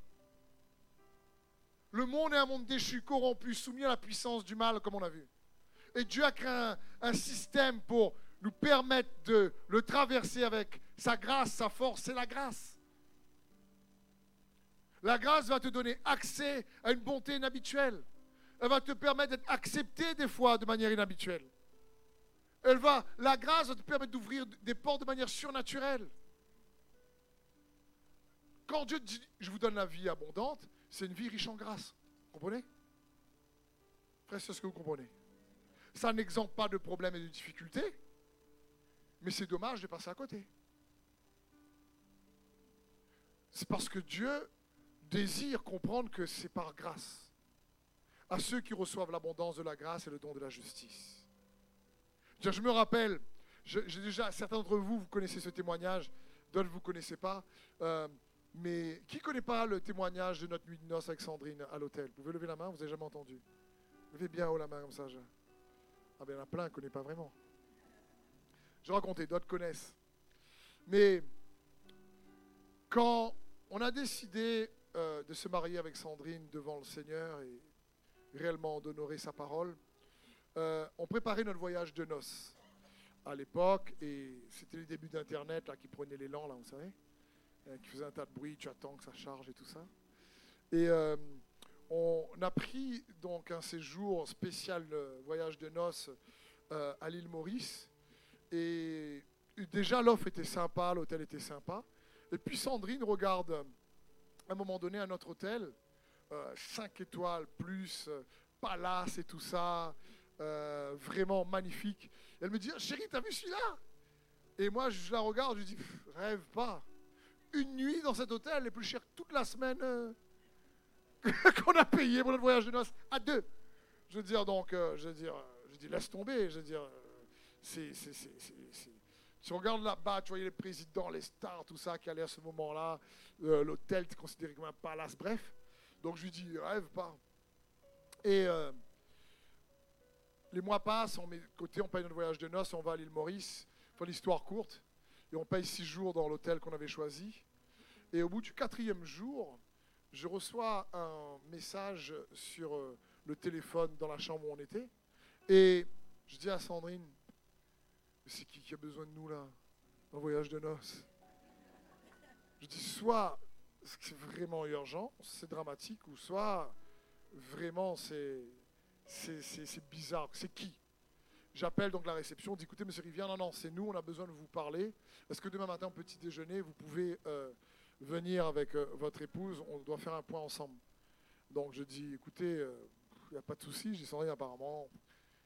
Le monde est un monde déchu, corrompu, soumis à la puissance du mal, comme on a vu. Et Dieu a créé un, système pour nous permettre de le traverser avec sa grâce, sa force, c'est la grâce. La grâce va te donner accès à une bonté inhabituelle. Elle va te permettre d'être accepté des fois de manière inhabituelle. Elle va, la grâce va te permettre d'ouvrir des portes de manière surnaturelle. Quand Dieu dit je vous donne la vie abondante, c'est une vie riche en grâce. Vous comprenez? Frère, c'est ce que vous comprenez. Ça n'exemple pas de problèmes et de difficultés, mais c'est dommage de passer à côté. C'est parce que Dieu désire comprendre que c'est par grâce à ceux qui reçoivent l'abondance de la grâce et le don de la justice. Je me rappelle, j'ai déjà, certains d'entre vous, vous connaissez ce témoignage, d'autres vous ne connaissez pas. Euh, mais qui ne connaît pas le témoignage de notre nuit de noces avec Sandrine à l'hôtel? Vous pouvez lever la main, vous n'avez jamais entendu. Levez bien haut la main comme ça. Ah ben il y en a plein qui ne connaissent pas vraiment. Je racontais, d'autres connaissent. Mais quand on a décidé euh, de se marier avec Sandrine devant le Seigneur et réellement d'honorer sa parole, euh, on préparait notre voyage de noces à l'époque et c'était les débuts d'Internet qui prenaient l'élan, là, vous savez. Euh, qui faisait un tas de bruit, tu attends que ça charge et tout ça. Et euh, on a pris donc un séjour spécial voyage de noces à l'île Maurice. Et déjà l'offre était sympa, l'hôtel était sympa. Et puis Sandrine regarde à un moment donné un autre hôtel, 5 étoiles plus, palace et tout ça, vraiment magnifique. elle me dit, chérie, t'as vu celui-là? Et moi, je la regarde, je dis, rêve pas une nuit dans cet hôtel est plus cher toute la semaine euh, qu'on a payé pour notre voyage de noces à deux. Je veux dire, donc, euh, je veux dire, je dis, laisse tomber. Je veux dire, euh, c'est, c'est, tu regardes là-bas, tu voyais les présidents, les stars, tout ça qui allait à ce moment-là. l'hôtel était considéré comme un palace, bref. Donc je lui dis, rêve pas. Et les mois passent, on met de côté, on paye notre voyage de noces, on va à l'île Maurice. Pour l'histoire courte, et on paye six jours dans l'hôtel qu'on avait choisi. Et au bout du quatrième jour, je reçois un message sur euh, le téléphone dans la chambre où on était. Et je dis à Sandrine, c'est qui qui a besoin de nous là, en voyage de noces? Je dis, soit c'est vraiment urgent, c'est dramatique, ou soit vraiment c'est, c'est bizarre. C'est qui? J'appelle donc la réception, on dit écoutez, monsieur Rivière, non, non, c'est nous, on a besoin de vous parler. Est-ce que demain matin, au petit déjeuner, vous pouvez euh, venir avec euh, votre épouse? On doit faire un point ensemble. Donc je dis écoutez, il euh, n'y a pas de souci, je sans rien, apparemment,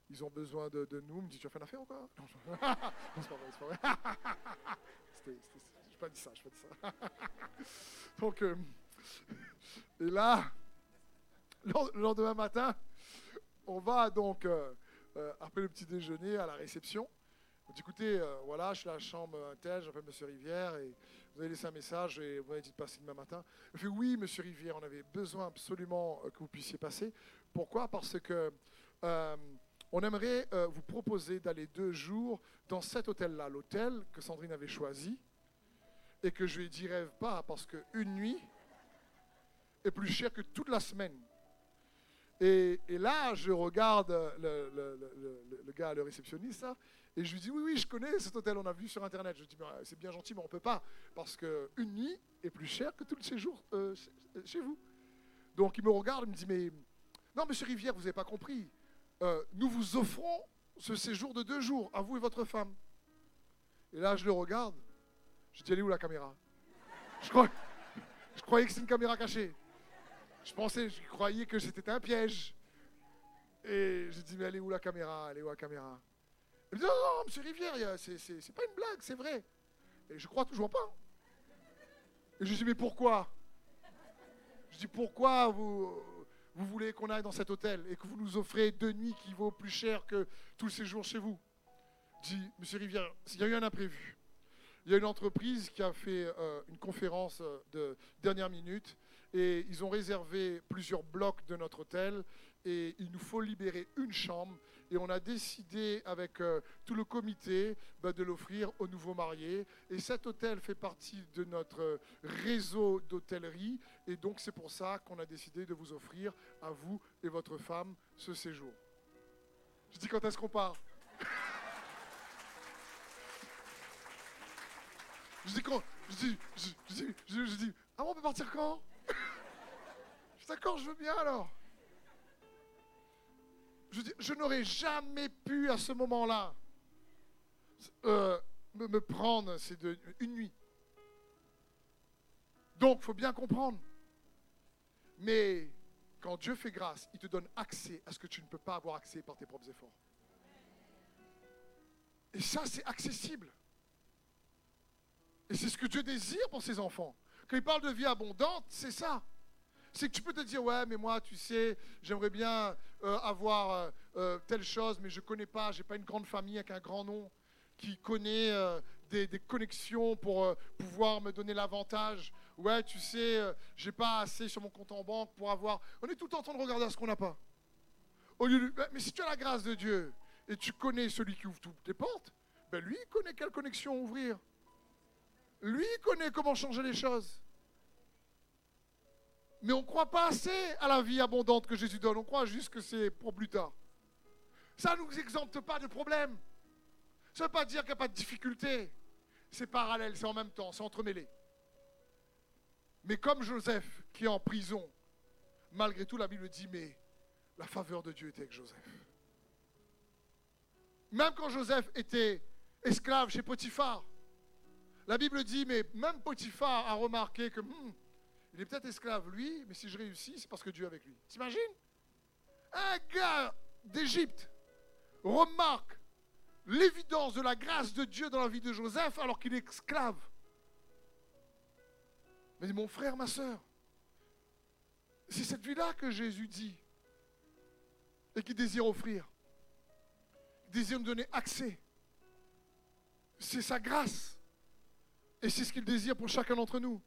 ils ont besoin de, nous. Il me dit tu as fait une affaire ou quoi? Non, c'est pas vrai, c'est pas vrai. Je n'ai pas dit ça, je pas dit ça. donc, et là, le lendemain matin, on va donc euh, après le petit déjeuner à la réception. On dit écoutez, euh, voilà, je suis à la chambre Intel, j'appelle Monsieur Rivière et vous avez laissé un message et vous avez dit de passer demain matin. Il fait oui, Monsieur Rivière, on avait besoin absolument euh, que vous puissiez passer. Pourquoi? Parce que on aimerait vous proposer d'aller deux jours dans cet hôtel-là, l'hôtel que Sandrine avait choisi et que je lui ai dit rêve pas parce qu'une nuit est plus chère que toute la semaine. Et, là, je regarde le, gars, le réceptionniste, et je lui dis, oui, oui, je connais cet hôtel, on a vu sur Internet. Je lui dis, c'est bien gentil, mais on ne peut pas, parce qu'une nuit est plus chère que tout le séjour euh, chez, vous. Donc il me regarde, il me dit, mais non, monsieur Rivière, vous n'avez pas compris. Euh, nous vous offrons ce séjour de deux jours, à vous et votre femme. Et là, je le regarde. Je dis, elle est où la caméra? Je, je croyais que c'était une caméra cachée. Je pensais, je croyais que c'était un piège. Et je dis, mais elle est où la caméra? Elle est où la caméra? Elle me dit, non, non, monsieur Rivière, c'est pas une blague, c'est vrai. Et je crois toujours pas. Et je dis, mais pourquoi? Je dis, pourquoi vous, vous voulez qu'on aille dans cet hôtel et que vous nous offrez deux nuits qui vaut plus cher que tout le séjour chez vous? Je dis, monsieur Rivière, il y a eu un imprévu. Il y a une entreprise qui a fait euh, une conférence euh, de dernière minute et ils ont réservé plusieurs blocs de notre hôtel. Et il nous faut libérer une chambre. Et on a décidé avec euh, tout le comité bah, de l'offrir aux nouveaux mariés. Et cet hôtel fait partie de notre réseau d'hôtellerie. Et donc c'est pour ça qu'on a décidé de vous offrir à vous et votre femme ce séjour. Je dis quand est-ce qu'on part? Je dis quand? Je dis, je, dis, je, dis, ah on peut partir quand? Je d'accord, je veux bien alors. Je n'aurais jamais pu à ce moment-là euh, me, prendre, une nuit. Donc, il faut bien comprendre. Mais quand Dieu fait grâce, il te donne accès à ce que tu ne peux pas avoir accès par tes propres efforts. Et ça, c'est accessible. Et c'est ce que Dieu désire pour ses enfants. Quand il parle de vie abondante, c'est ça. C'est que tu peux te dire, ouais, mais moi, tu sais, j'aimerais bien euh, avoir euh, euh, telle chose, mais je ne connais pas, je n'ai pas une grande famille avec un grand nom qui connaît des, connexions pour pouvoir me donner l'avantage. Ouais, tu sais, j'ai pas assez sur mon compte en banque pour avoir. On est tout le temps en train de regarder à ce qu'on n'a pas. De... Mais si tu as la grâce de Dieu et tu connais celui qui ouvre toutes tes portes, ben lui, il connaît quelle connexion ouvrir. Lui connaît comment changer les choses. Mais on ne croit pas assez à la vie abondante que Jésus donne. On croit juste que c'est pour plus tard. Ça ne nous exempte pas de problème. Ça ne veut pas dire qu'il n'y a pas de difficulté. C'est parallèle, c'est en même temps, c'est entremêlé. Mais comme Joseph qui est en prison, malgré tout, la Bible dit, mais la faveur de Dieu était avec Joseph. Même quand Joseph était esclave chez Potiphar, la Bible dit, mais même Potiphar a remarqué que hmm, il est peut-être esclave, lui, mais si je réussis, c'est parce que Dieu est avec lui. T'imagines? Un gars d'Égypte remarque l'évidence de la grâce de Dieu dans la vie de Joseph alors qu'il est esclave. Mais mon frère, ma soeur, c'est cette vie-là que Jésus dit et qu'il désire offrir. Il désire nous donner accès. C'est sa grâce. Et c'est ce qu'il désire pour chacun d'entre nous.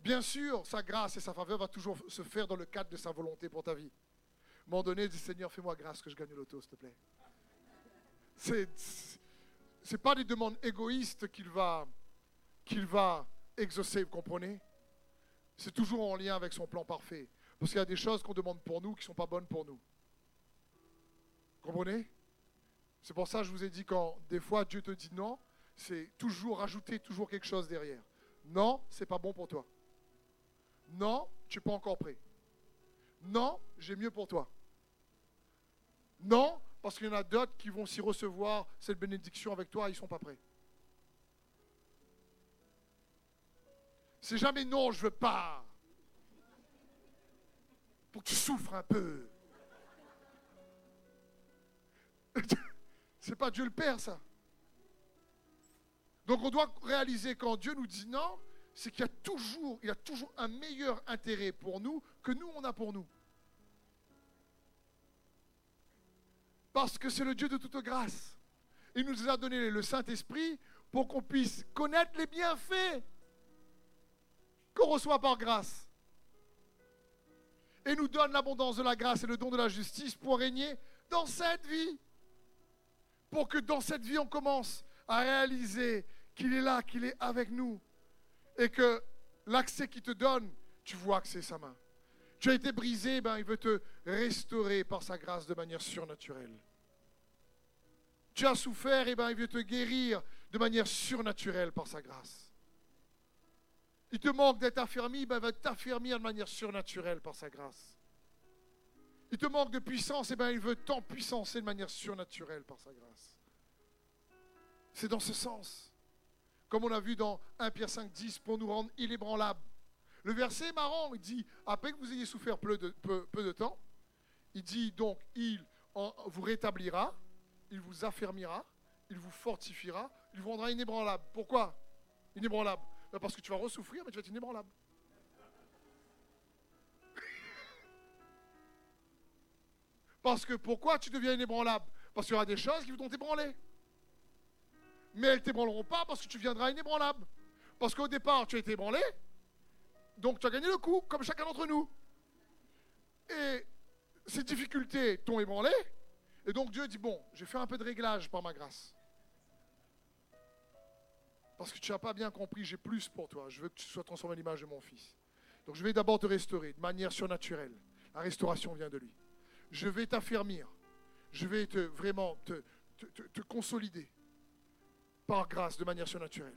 Bien sûr, sa grâce et sa faveur va toujours se faire dans le cadre de sa volonté pour ta vie. À un moment donné, Seigneur, fais-moi grâce que je gagne l'auto, s'il te plaît. C'est, c'est pas des demandes égoïstes qu'il va, qu'il va exaucer, vous comprenez? C'est toujours en lien avec son plan parfait. Parce qu'il y a des choses qu'on demande pour nous qui ne sont pas bonnes pour nous. Vous comprenez? C'est pour ça que je vous ai dit quand des fois Dieu te dit non, c'est toujours rajouter toujours quelque chose derrière. Non, c'est pas bon pour toi. Non, tu n'es pas encore prêt. Non, j'ai mieux pour toi. Non, parce qu'il y en a d'autres qui vont s'y recevoir cette bénédiction avec toi, ils ne sont pas prêts. C'est jamais non, je veux pas. Pour que tu souffres un peu. C'est pas Dieu le Père, ça. Donc on doit réaliser quand Dieu nous dit non, c'est qu'il y a toujours, il a toujours un meilleur intérêt pour nous que nous on a pour nous. Parce que c'est le Dieu de toute grâce. Il nous a donné le Saint-Esprit pour qu'on puisse connaître les bienfaits qu'on reçoit par grâce. Et nous donne l'abondance de la grâce et le don de la justice pour régner dans cette vie. Pour que dans cette vie, on commence à réaliser qu'il est là, qu'il est avec nous. Et que l'accès qu'il te donne, tu vois que c'est sa main. Tu as été brisé, ben, il veut te restaurer par sa grâce de manière surnaturelle. Tu as souffert, et ben, il veut te guérir de manière surnaturelle par sa grâce. Il te manque d'être affermi, ben, il va t'affermir de manière surnaturelle par sa grâce. il te manque de puissance, et bien il veut t'empuissancer de manière surnaturelle par sa grâce. C'est dans ce sens. Comme on a vu dans 1 Pierre 5, 10, pour nous rendre inébranlables. Le verset est marrant, il dit, après que vous ayez souffert peu de, temps, il dit donc, il vous rétablira, il vous affermira, il vous fortifiera, il vous rendra inébranlable. Pourquoi Inébranlable? Ben, parce que tu vas ressouffrir, mais tu vas être inébranlable. Parce que pourquoi tu deviens inébranlable? Parce qu'il y aura des choses qui vont t'ébranler. Mais elles ne t'ébranleront pas parce que tu viendras inébranlable. Parce qu'au départ, tu as été ébranlé, donc tu as gagné le coup, comme chacun d'entre nous. Et ces difficultés t'ont ébranlé, et donc Dieu dit, bon, je vais un peu de réglage par ma grâce. Parce que tu n'as pas bien compris, j'ai plus pour toi. Je veux que tu sois transformé à l'image de mon Fils. Donc je vais d'abord te restaurer de manière surnaturelle. La restauration vient de lui. Je vais t'affermir. Je vais te vraiment te, te, consolider par grâce de manière surnaturelle.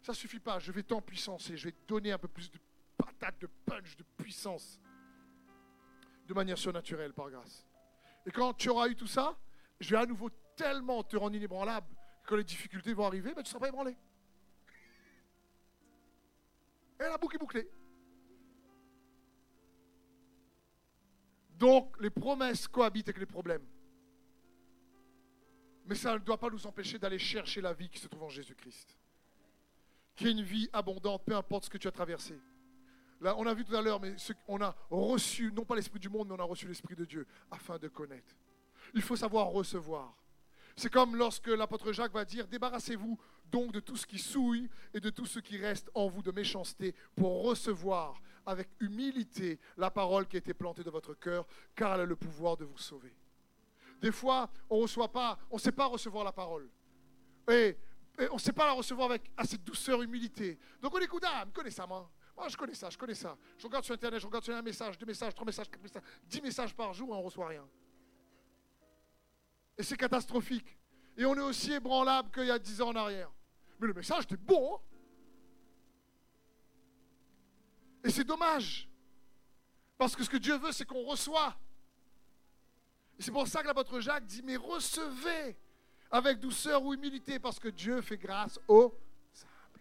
Ça ne suffit pas. Je vais t'empuissancer. Je vais te donner un peu plus de patate, de punch, de puissance de manière surnaturelle par grâce. Et quand tu auras eu tout ça, je vais à nouveau tellement te rendre inébranlable que quand les difficultés vont arriver, ben, tu ne seras pas ébranlé. Et la boucle est bouclée. Donc, les promesses cohabitent avec les problèmes. Mais ça ne doit pas nous empêcher d'aller chercher la vie qui se trouve en Jésus-Christ. Qui est une vie abondante, peu importe ce que tu as traversé. On a vu tout à l'heure, mais on a reçu, non pas l'Esprit du monde, mais on a reçu l'Esprit de Dieu afin de connaître. Il faut savoir recevoir. C'est comme lorsque l'apôtre Jacques va dire, débarrassez-vous donc de tout ce qui souille et de tout ce qui reste en vous de méchanceté pour recevoir avec humilité la parole qui a été plantée dans votre cœur, car elle a le pouvoir de vous sauver. Des fois, on reçoit pas, on ne sait pas recevoir la parole. Et, on ne sait pas la recevoir avec assez de douceur, humilité. Donc on écoute, ah, me connais ça, moi. Moi, je connais ça, je connais ça. Je regarde sur Internet, je regarde sur un message, deux messages, trois messages, quatre messages, dix messages par jour et on ne reçoit rien. Et c'est catastrophique. Et on est aussi ébranlable qu'il y a dix ans en arrière. Mais le message était bon. Hein. et c'est dommage. Parce que ce que Dieu veut, c'est qu'on reçoit. C'est pour ça que l'apôtre Jacques dit, mais recevez avec douceur ou humilité, parce que Dieu fait grâce aux simples.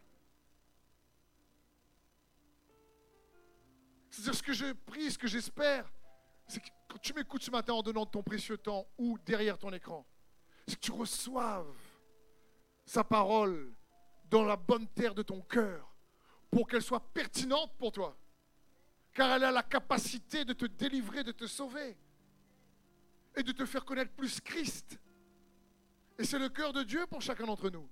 C'est-à-dire ce que je prie, ce que j'espère, c'est que quand tu m'écoutes ce matin en donnant ton précieux temps ou derrière ton écran, c'est que tu reçoives sa parole dans la bonne terre de ton cœur pour qu'elle soit pertinente pour toi. Car elle a la capacité de te délivrer, de te sauver et de te faire connaître plus Christ. Et c'est le cœur de Dieu pour chacun d'entre nous.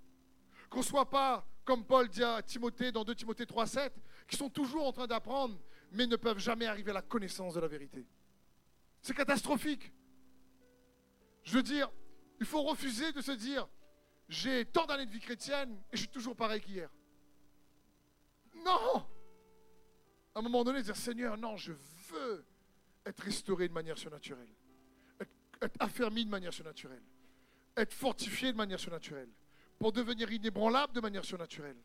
Qu'on ne soit pas, comme Paul dit à Timothée dans 2 Timothée 3,7, qui sont toujours en train d'apprendre, mais ne peuvent jamais arriver à la connaissance de la vérité. C'est catastrophique. Je veux dire, il faut refuser de se dire, j'ai tant d'années de vie chrétienne et je suis toujours pareil qu'hier. Non À un moment donné, dire Seigneur, non, je veux être restauré de manière surnaturelle, être, affermi de manière surnaturelle, être fortifié de manière surnaturelle, pour devenir inébranlable de manière surnaturelle.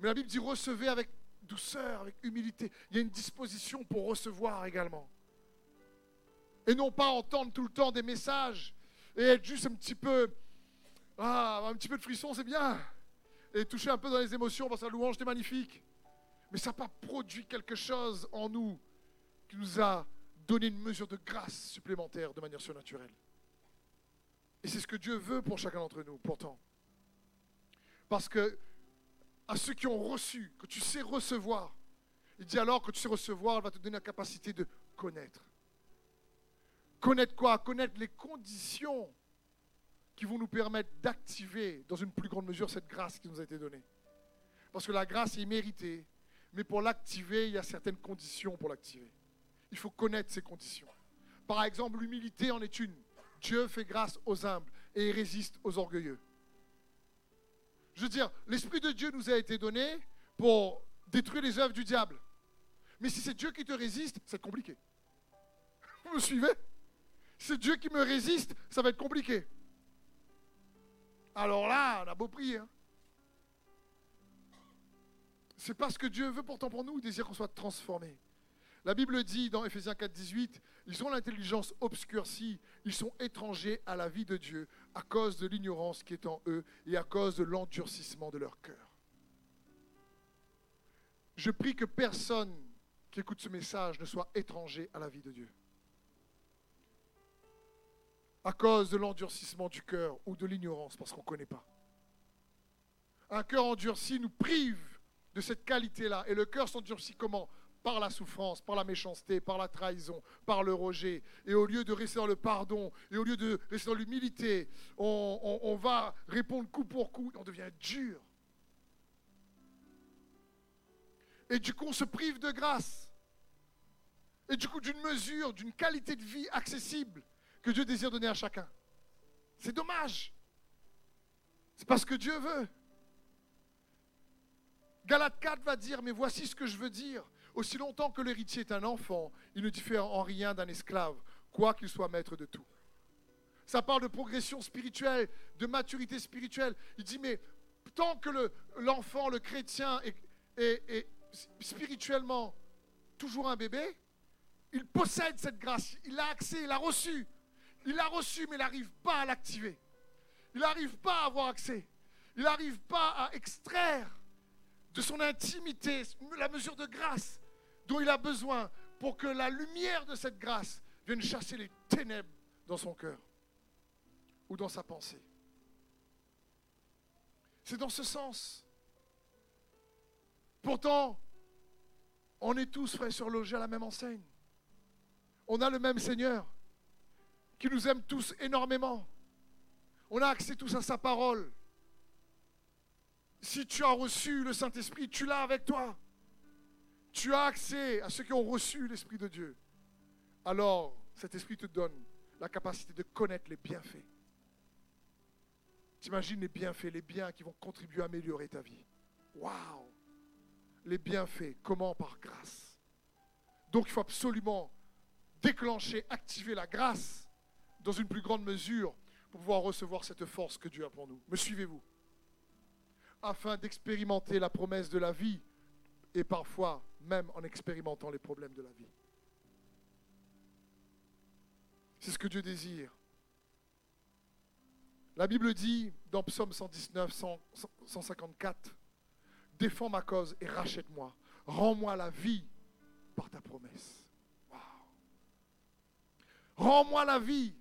Mais la Bible dit recevez avec douceur, avec humilité. Il y a une disposition pour recevoir également. Et non pas entendre tout le temps des messages et être juste un petit peu ah, un petit peu de frisson, c'est bien. Et toucher un peu dans les émotions parce que la louange était magnifique. Mais ça n'a pas produit quelque chose en nous qui nous a donné une mesure de grâce supplémentaire de manière surnaturelle. Et c'est ce que Dieu veut pour chacun d'entre nous, pourtant. Parce que à ceux qui ont reçu, que tu sais recevoir, il dit alors que tu sais recevoir, il va te donner la capacité de connaître. Connaître quoi? Connaître les conditions qui vont nous permettre d'activer dans une plus grande mesure cette grâce qui nous a été donnée. Parce que la grâce est méritée, mais pour l'activer, il y a certaines conditions pour l'activer. Il faut connaître ces conditions. Par exemple, l'humilité en est une. Dieu fait grâce aux humbles et résiste aux orgueilleux. Je veux dire, l'Esprit de Dieu nous a été donné pour détruire les œuvres du diable. Mais si c'est Dieu qui te résiste, c'est compliqué. Vous me suivez? C'est Dieu qui me résiste, ça va être compliqué. Alors là, on a beau prier. Hein. C'est parce que Dieu veut pourtant pour nous, il désire qu'on soit transformé. La Bible dit dans Ephésiens 4, 18, ils ont l'intelligence obscurcie, ils sont étrangers à la vie de Dieu à cause de l'ignorance qui est en eux et à cause de l'endurcissement de leur cœur. Je prie que personne qui écoute ce message ne soit étranger à la vie de Dieu. À cause de l'endurcissement du cœur ou de l'ignorance, parce qu'on ne connaît pas. Un cœur endurci nous prive de cette qualité-là. Et le cœur s'endurcit comment? Par la souffrance, par la méchanceté, par la trahison, par le rejet. Et au lieu de rester dans le pardon, et au lieu de rester dans l'humilité, on, va répondre coup pour coup, on devient dur. Et du coup, on se prive de grâce. Et du coup, d'une mesure, d'une qualité de vie accessible que Dieu désire donner à chacun. C'est dommage. C'est parce que Dieu veut. Galate 4 va dire, mais voici ce que je veux dire. Aussi longtemps que l'héritier est un enfant, il ne diffère en rien d'un esclave, quoi qu'il soit maître de tout. Ça parle de progression spirituelle, de maturité spirituelle. Il dit, mais tant que l'enfant, le, chrétien est, est spirituellement toujours un bébé, il possède cette grâce, il a accès, il a reçu. Il l'a reçu, mais il n'arrive pas à l'activer. Il n'arrive pas à avoir accès. Il n'arrive pas à extraire de son intimité la mesure de grâce dont il a besoin pour que la lumière de cette grâce vienne chasser les ténèbres dans son cœur ou dans sa pensée. C'est dans ce sens. Pourtant, on est tous, frères sur logés à la même enseigne. On a le même Seigneur qui nous aime tous énormément. On a accès tous à sa parole. Si tu as reçu le Saint-Esprit, tu l'as avec toi. Tu as accès à ceux qui ont reçu l'Esprit de Dieu. Alors, cet Esprit te donne la capacité de connaître les bienfaits. T'imagines les bienfaits, les biens qui vont contribuer à améliorer ta vie. Waouh Les bienfaits, comment? Par grâce. Donc il faut absolument déclencher, activer la grâce dans une plus grande mesure pour pouvoir recevoir cette force que Dieu a pour nous. Me suivez-vous? Afin d'expérimenter la promesse de la vie et parfois même en expérimentant les problèmes de la vie. C'est ce que Dieu désire. La Bible dit dans Psaume 119, 154, Défends ma cause et rachète-moi. Rends-moi la vie par ta promesse. Rends-moi la vie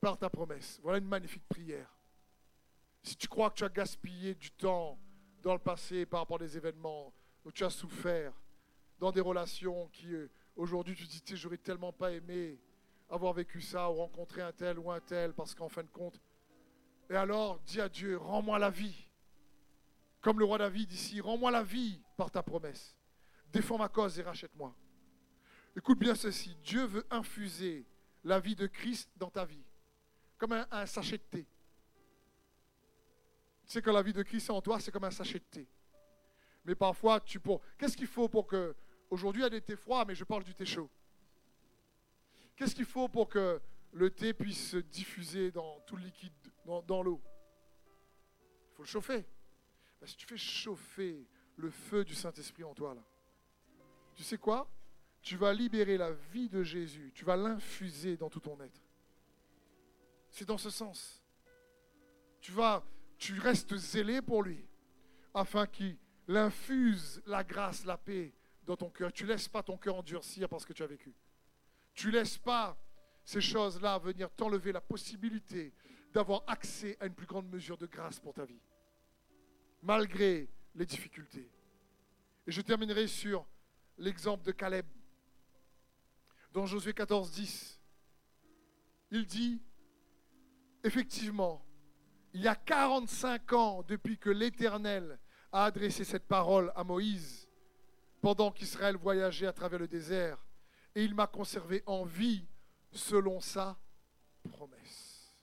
par ta promesse. Voilà une magnifique prière. Si tu crois que tu as gaspillé du temps dans le passé par rapport à des événements où tu as souffert, dans des relations qui, euh, aujourd'hui, tu te dis, j'aurais tellement pas aimé avoir vécu ça ou rencontrer un tel ou un tel, parce qu'en fin de compte, et alors, dis à Dieu, rends-moi la vie. Comme le roi David ici, rends-moi la vie par ta promesse. Défends ma cause et rachète-moi. Écoute bien ceci, Dieu veut infuser la vie de Christ dans ta vie, comme un, sachet de thé. Tu sais que la vie de Christ en toi, c'est comme un sachet de thé. Mais parfois, tu pour. Qu'est-ce qu'il faut pour que. Aujourd'hui, il y a des thés froids, mais je parle du thé chaud. Qu'est-ce qu'il faut pour que le thé puisse se diffuser dans tout le liquide, dans, l'eau? Il faut le chauffer. Ben, si tu fais chauffer le feu du Saint-Esprit en toi, là, tu sais quoi? Tu vas libérer la vie de Jésus, tu vas l'infuser dans tout ton être. C'est dans ce sens. Tu vas, tu restes zélé pour lui, afin qu'il infuse la grâce, la paix dans ton cœur. Tu ne laisses pas ton cœur endurcir parce que tu as vécu. Tu ne laisses pas ces choses-là venir t'enlever la possibilité d'avoir accès à une plus grande mesure de grâce pour ta vie, malgré les difficultés. Et je terminerai sur l'exemple de Caleb dans Josué 14, 10. Il dit, effectivement, il y a 45 ans depuis que l'Éternel a adressé cette parole à Moïse, pendant qu'Israël voyageait à travers le désert, et il m'a conservé en vie selon sa promesse.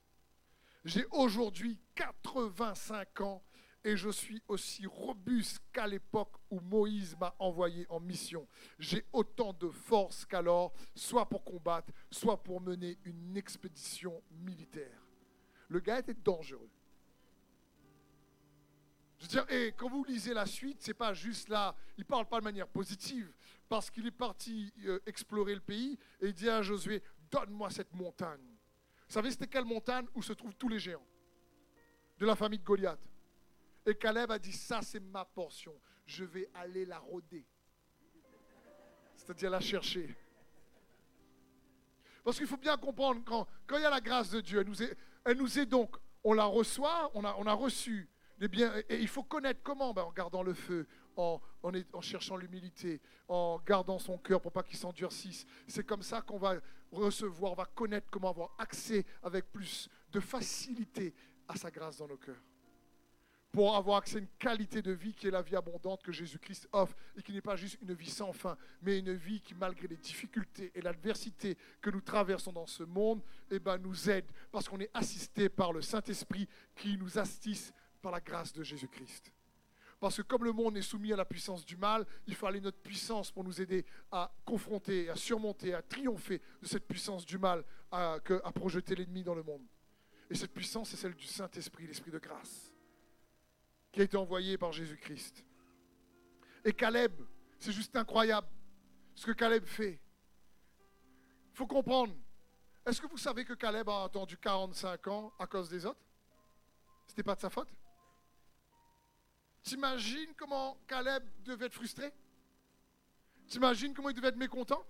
J'ai aujourd'hui 85 ans et je suis aussi robuste qu'à l'époque où Moïse m'a envoyé en mission. J'ai autant de force qu'alors, soit pour combattre, soit pour mener une expédition militaire. Le gars était dangereux. Je veux dire, et quand vous lisez la suite, c'est pas juste là, il parle pas de manière positive, parce qu'il est parti euh, explorer le pays et il dit à Josué, donne-moi cette montagne. Vous savez, c'était quelle montagne où se trouvent tous les géants de la famille de Goliath? Et Caleb a dit, ça c'est ma portion, je vais aller la rôder. C'est-à-dire la chercher. Parce qu'il faut bien comprendre, quand, quand il y a la grâce de Dieu, elle nous est, elle nous est donc, on la reçoit, on a, on a reçu des biens, et il faut connaître comment, ben, en gardant le feu, en cherchant l'humilité, en gardant son cœur pour pas qu'il s'endurcisse. C'est comme ça qu'on va recevoir, on va connaître comment avoir accès avec plus de facilité à sa grâce dans nos cœurs pour avoir accès à une qualité de vie qui est la vie abondante que Jésus-Christ offre et qui n'est pas juste une vie sans fin, mais une vie qui, malgré les difficultés et l'adversité que nous traversons dans ce monde, eh ben, nous aide parce qu'on est assisté par le Saint-Esprit qui nous assiste par la grâce de Jésus-Christ. Parce que comme le monde est soumis à la puissance du mal, il fallait notre puissance pour nous aider à confronter, à surmonter, à triompher de cette puissance du mal, à, à projeter l'ennemi dans le monde. Et cette puissance, c'est celle du Saint-Esprit, l'Esprit de grâce qui a été envoyé par Jésus-Christ. Et Caleb, c'est juste incroyable ce que Caleb fait. Il faut comprendre. Est-ce que vous savez que Caleb a attendu 45 ans à cause des autres? C'était pas de sa faute? T'imagines comment Caleb devait être frustré? T'imagines comment il devait être mécontent?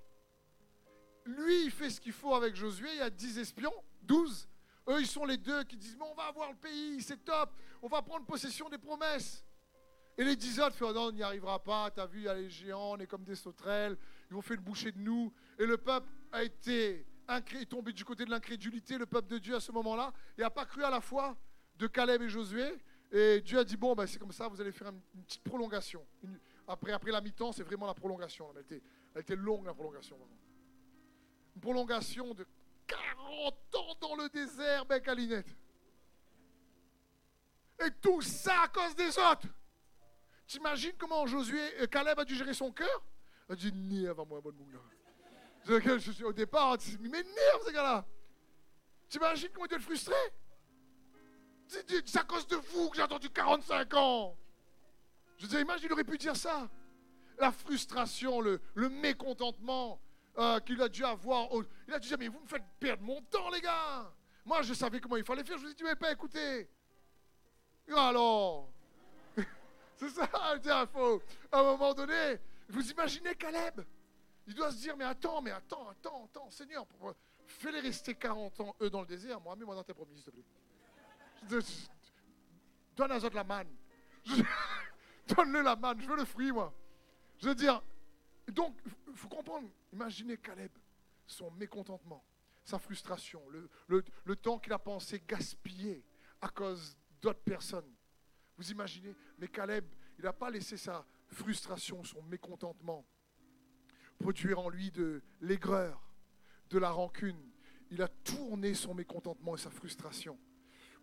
Lui, il fait ce qu'il faut avec Josué, il y a 10 espions, 12. Eux, ils sont les deux qui disent, mais on va avoir le pays, c'est top, on va prendre possession des promesses. Et les dix autres font, non, on n'y arrivera pas, t'as vu, il y a les géants, on est comme des sauterelles, ils vont faire une bouchée de nous. Et le peuple a été tombé du côté de l'incrédulité, le peuple de Dieu à ce moment-là, et n'a pas cru à la foi de Caleb et Josué. Et Dieu a dit, bon, ben, c'est comme ça, vous allez faire une, petite prolongation. après, après la mi-temps, c'est vraiment la prolongation. Elle était, elle longue, la prolongation. Une prolongation de 40 ans dans le désert, bec à Et tout ça à cause des autres. T'imagines comment Josué, euh, Caleb a dû gérer son cœur? Il a dit, ni avant moi, bonne moula. Au départ, il m'énerve ces gars-là. T'imagines comment il doit être frustré C'est à cause de vous que j'ai attendu 45 ans. Je dis, imagine, il aurait pu dire ça. La frustration, le, mécontentement, euh, qu'il a dû avoir. Il a dû dire, mais vous me faites perdre mon temps, les gars. Moi, je savais comment il fallait faire. Je vous ai dit, mais pas écouter. alors, c'est ça, il faut, à un moment donné, vous imaginez Caleb? Il doit se dire, mais attends, mais attends, attends, attends, Seigneur, fais-les rester 40 ans, eux, dans le désert. Moi, mets-moi dans tes promis, s'il te plaît. Donne à de la manne. Donne-le la manne, je veux le fruit, moi. Je veux dire, donc, il faut comprendre, imaginez Caleb, son mécontentement, sa frustration, le, temps qu'il a pensé gaspiller à cause d'autres personnes. Vous imaginez Mais Caleb, il n'a pas laissé sa frustration, son mécontentement produire en lui de l'aigreur, de la rancune. Il a tourné son mécontentement et sa frustration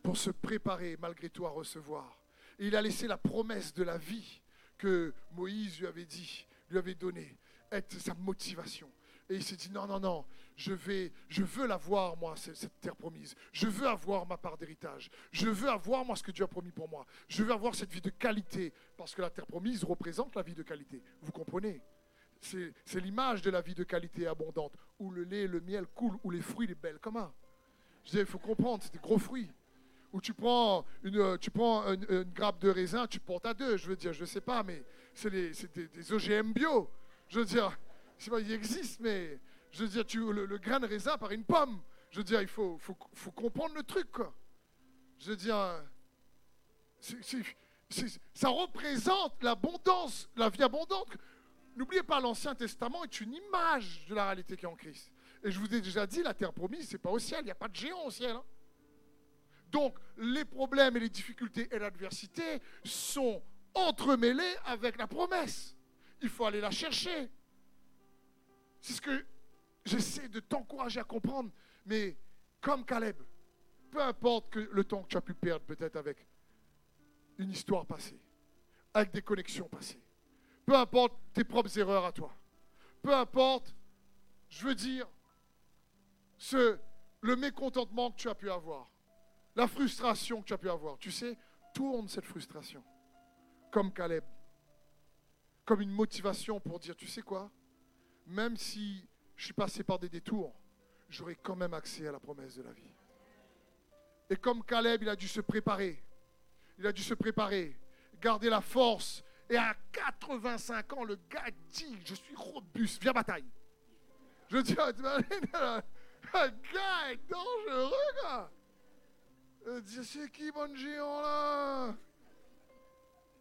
pour se préparer malgré tout à recevoir. Et il a laissé la promesse de la vie que Moïse lui avait dit lui avait donné, être sa motivation. Et il s'est dit, non, non, non, je, vais, je veux l'avoir, moi, cette terre promise. Je veux avoir ma part d'héritage. Je veux avoir, moi, ce que Dieu a promis pour moi. Je veux avoir cette vie de qualité, parce que la terre promise représente la vie de qualité. Vous comprenez? C'est l'image de la vie de qualité abondante, où le lait, le miel coulent, où les fruits, les belles comment Je disais, il faut comprendre, c'est des gros fruits. Où tu prends, une, tu prends une, grappe de raisin, tu portes à deux, je veux dire, je ne sais pas, mais c'est des, des OGM bio. Je veux dire, pas, il existe, mais je veux dire, tu, le, grain de raisin par une pomme. Je veux dire, il faut comprendre le truc, quoi. Je veux dire, ça représente l'abondance, la vie abondante. N'oubliez pas, l'Ancien Testament est une image de la réalité qui est en Christ. Et je vous ai déjà dit, la terre promise, c'est pas au ciel, il n'y a pas de géant au ciel. Hein. Donc, les problèmes et les difficultés et l'adversité sont entremêlés avec la promesse. Il faut aller la chercher. C'est ce que j'essaie de t'encourager à comprendre. Mais comme Caleb, peu importe que le temps que tu as pu perdre peut-être avec une histoire passée, avec des connexions passées, peu importe tes propres erreurs à toi, peu importe, je veux dire, le mécontentement que tu as pu avoir, la frustration que tu as pu avoir, tu sais, tourne cette frustration comme Caleb, comme une motivation pour dire, tu sais quoi, même si je suis passé par des détours, j'aurai quand même accès à la promesse de la vie. Et comme Caleb, il a dû se préparer. Il a dû se préparer, garder la force. Et à 85 ans, le gars dit, je suis robuste, viens bataille. Je dis, ah, un gars est dangereux, gars. C'est qui, mon géant, là?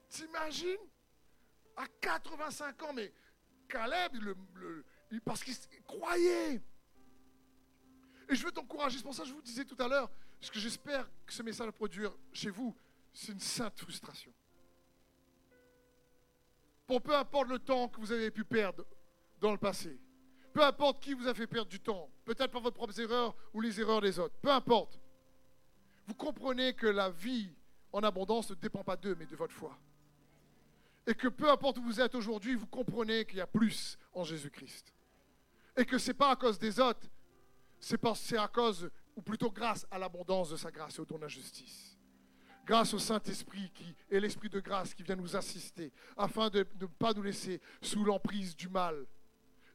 T'imagines? À 85 ans, mais Caleb, parce qu'il croyait. Et je veux t'encourager, c'est pour ça que je vous disais tout à l'heure, ce que j'espère que ce message va produire chez vous, c'est une sainte frustration. Pour peu importe le temps que vous avez pu perdre dans le passé, peu importe qui vous a fait perdre du temps, peut-être par votre propres erreurs ou les erreurs des autres, peu importe. Vous comprenez que la vie en abondance ne dépend pas d'eux, mais de votre foi. Et que peu importe où vous êtes aujourd'hui, vous comprenez qu'il y a plus en Jésus-Christ. Et que ce n'est pas à cause des autres, c'est à cause, ou plutôt grâce à l'abondance de sa grâce et au don de justice. Grâce au Saint-Esprit qui et l'Esprit de grâce qui vient nous assister, afin de ne pas nous laisser sous l'emprise du mal.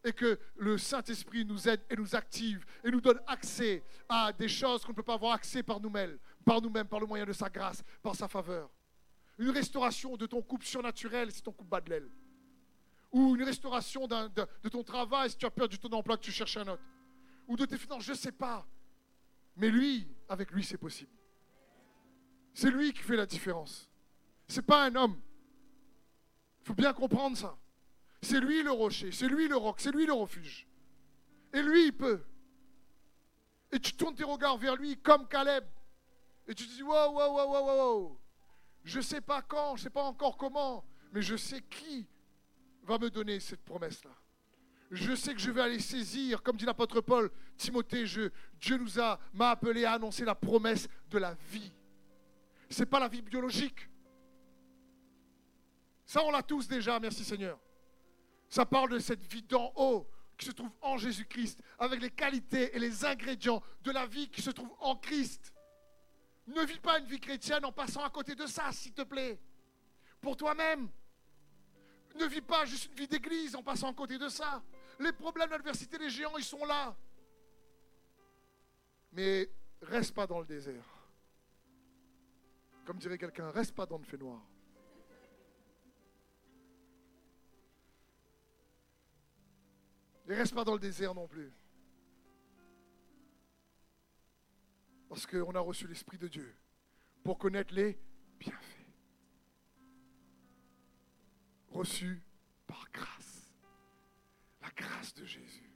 Et que le Saint-Esprit nous aide et nous active et nous donne accès à des choses qu'on ne peut pas avoir accès par nous-mêmes, par nous-mêmes, par le moyen de sa grâce, par sa faveur. Une restauration de ton couple surnaturel si ton couple bat de l'aile. Ou une restauration de, ton travail si tu as perdu ton emploi que tu cherches un autre ou de tes finances, je ne sais pas. Mais lui, avec lui, c'est possible. C'est lui qui fait la différence. Ce n'est pas un homme. Il faut bien comprendre ça. C'est lui le rocher, c'est lui le roc, c'est lui le refuge. Et lui, il peut. Et tu tournes tes regards vers lui comme Caleb. Et tu te dis, wow, wow, wow, wow, wow. Je ne sais pas quand, je ne sais pas encore comment, mais je sais qui va me donner cette promesse-là je sais que je vais aller saisir, comme dit l'apôtre Paul, Timothée, Dieu nous a, m'a appelé à annoncer la promesse de la vie. Ce n'est pas la vie biologique. Ça, on l'a tous déjà, merci Seigneur. Ça parle de cette vie d'en haut qui se trouve en Jésus-Christ, avec les qualités et les ingrédients de la vie qui se trouve en Christ. Ne vis pas une vie chrétienne en passant à côté de ça, s'il te plaît. Pour toi-même. Ne vis pas juste une vie d'église en passant à côté de ça. Les problèmes, l'adversité, les géants, ils sont là. Mais reste pas dans le désert. Comme dirait quelqu'un, reste pas dans le fait noir. Et reste pas dans le désert non plus. Parce qu'on a reçu l'Esprit de Dieu pour connaître les bienfaits. Reçus par grâce grâce de Jésus.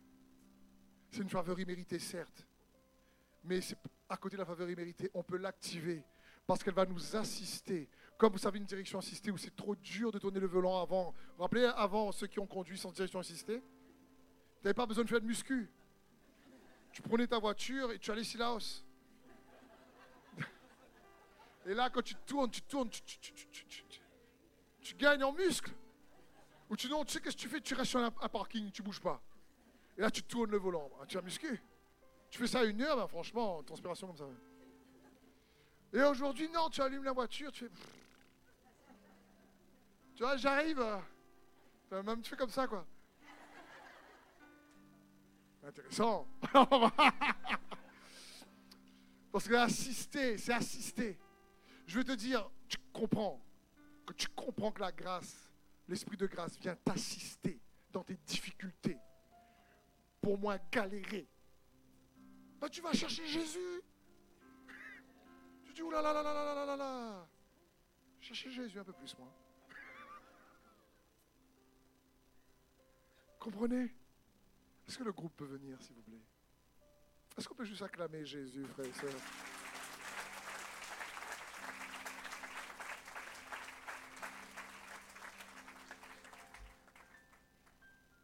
C'est une faveur imméritée, certes, mais à côté de la faveur imméritée, on peut l'activer parce qu'elle va nous assister. Comme vous savez, une direction assistée où c'est trop dur de tourner le volant avant. Vous vous rappelez, avant, ceux qui ont conduit sans direction assistée? Tu n'avais pas besoin de faire de muscu. Tu prenais ta voiture et tu allais ici là Et là, quand tu tournes, tu tournes, tu, tu gagnes en muscle. Ou sinon, tu sais qu'est-ce que tu fais? Tu restes sur un, parking, tu bouges pas. Et là, tu tournes le volant. Ah, tu as musqué. Tu fais ça une heure, ben, franchement, transpiration comme ça. Et aujourd'hui, non, tu allumes la voiture, tu fais. Tu vois, j'arrive. Euh, même tu fais comme ça, quoi. Intéressant. Parce que assister, c'est assister. Je veux te dire, tu comprends. Que tu comprends que la grâce, l'Esprit de grâce vient t'assister dans tes difficultés pour moins galérer. Bah, tu vas chercher Jésus. Tu dis, oulala, là là là là là là là. Cherchez Jésus un peu plus, moi. Comprenez? Est-ce que le groupe peut venir, s'il vous plaît? Est-ce qu'on peut juste acclamer Jésus, frère et sœurs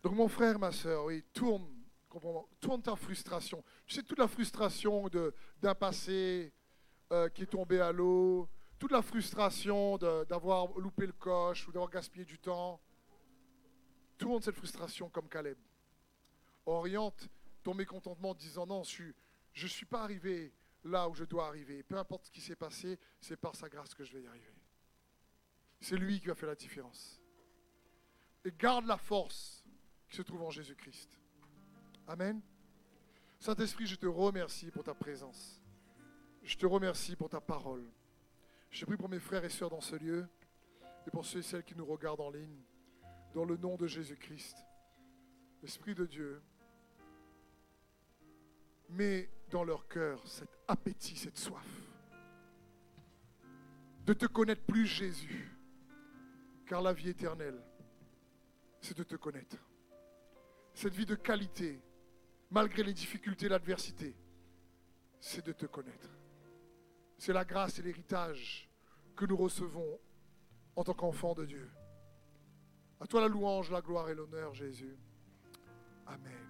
Donc mon frère, ma soeur, oui, tourne, tourne ta frustration. Tu sais, toute la frustration d'un passé euh, qui est tombé à l'eau, toute la frustration d'avoir loupé le coche ou d'avoir gaspillé du temps. Tourne cette frustration comme Caleb. Oriente ton mécontentement en disant non, je ne suis pas arrivé là où je dois arriver. Peu importe ce qui s'est passé, c'est par sa grâce que je vais y arriver. C'est lui qui a fait la différence. Et garde la force qui se trouve en Jésus-Christ. Amen. Saint-Esprit, je te remercie pour ta présence. Je te remercie pour ta parole. Je prie pour mes frères et sœurs dans ce lieu et pour ceux et celles qui nous regardent en ligne. Dans le nom de Jésus-Christ. Esprit de Dieu, mets dans leur cœur cet appétit, cette soif de te connaître plus Jésus. Car la vie éternelle, c'est de te connaître. Cette vie de qualité, malgré les difficultés et l'adversité, c'est de te connaître. C'est la grâce et l'héritage que nous recevons en tant qu'enfants de Dieu. À toi la louange, la gloire et l'honneur, Jésus. Amen.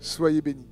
Soyez bénis.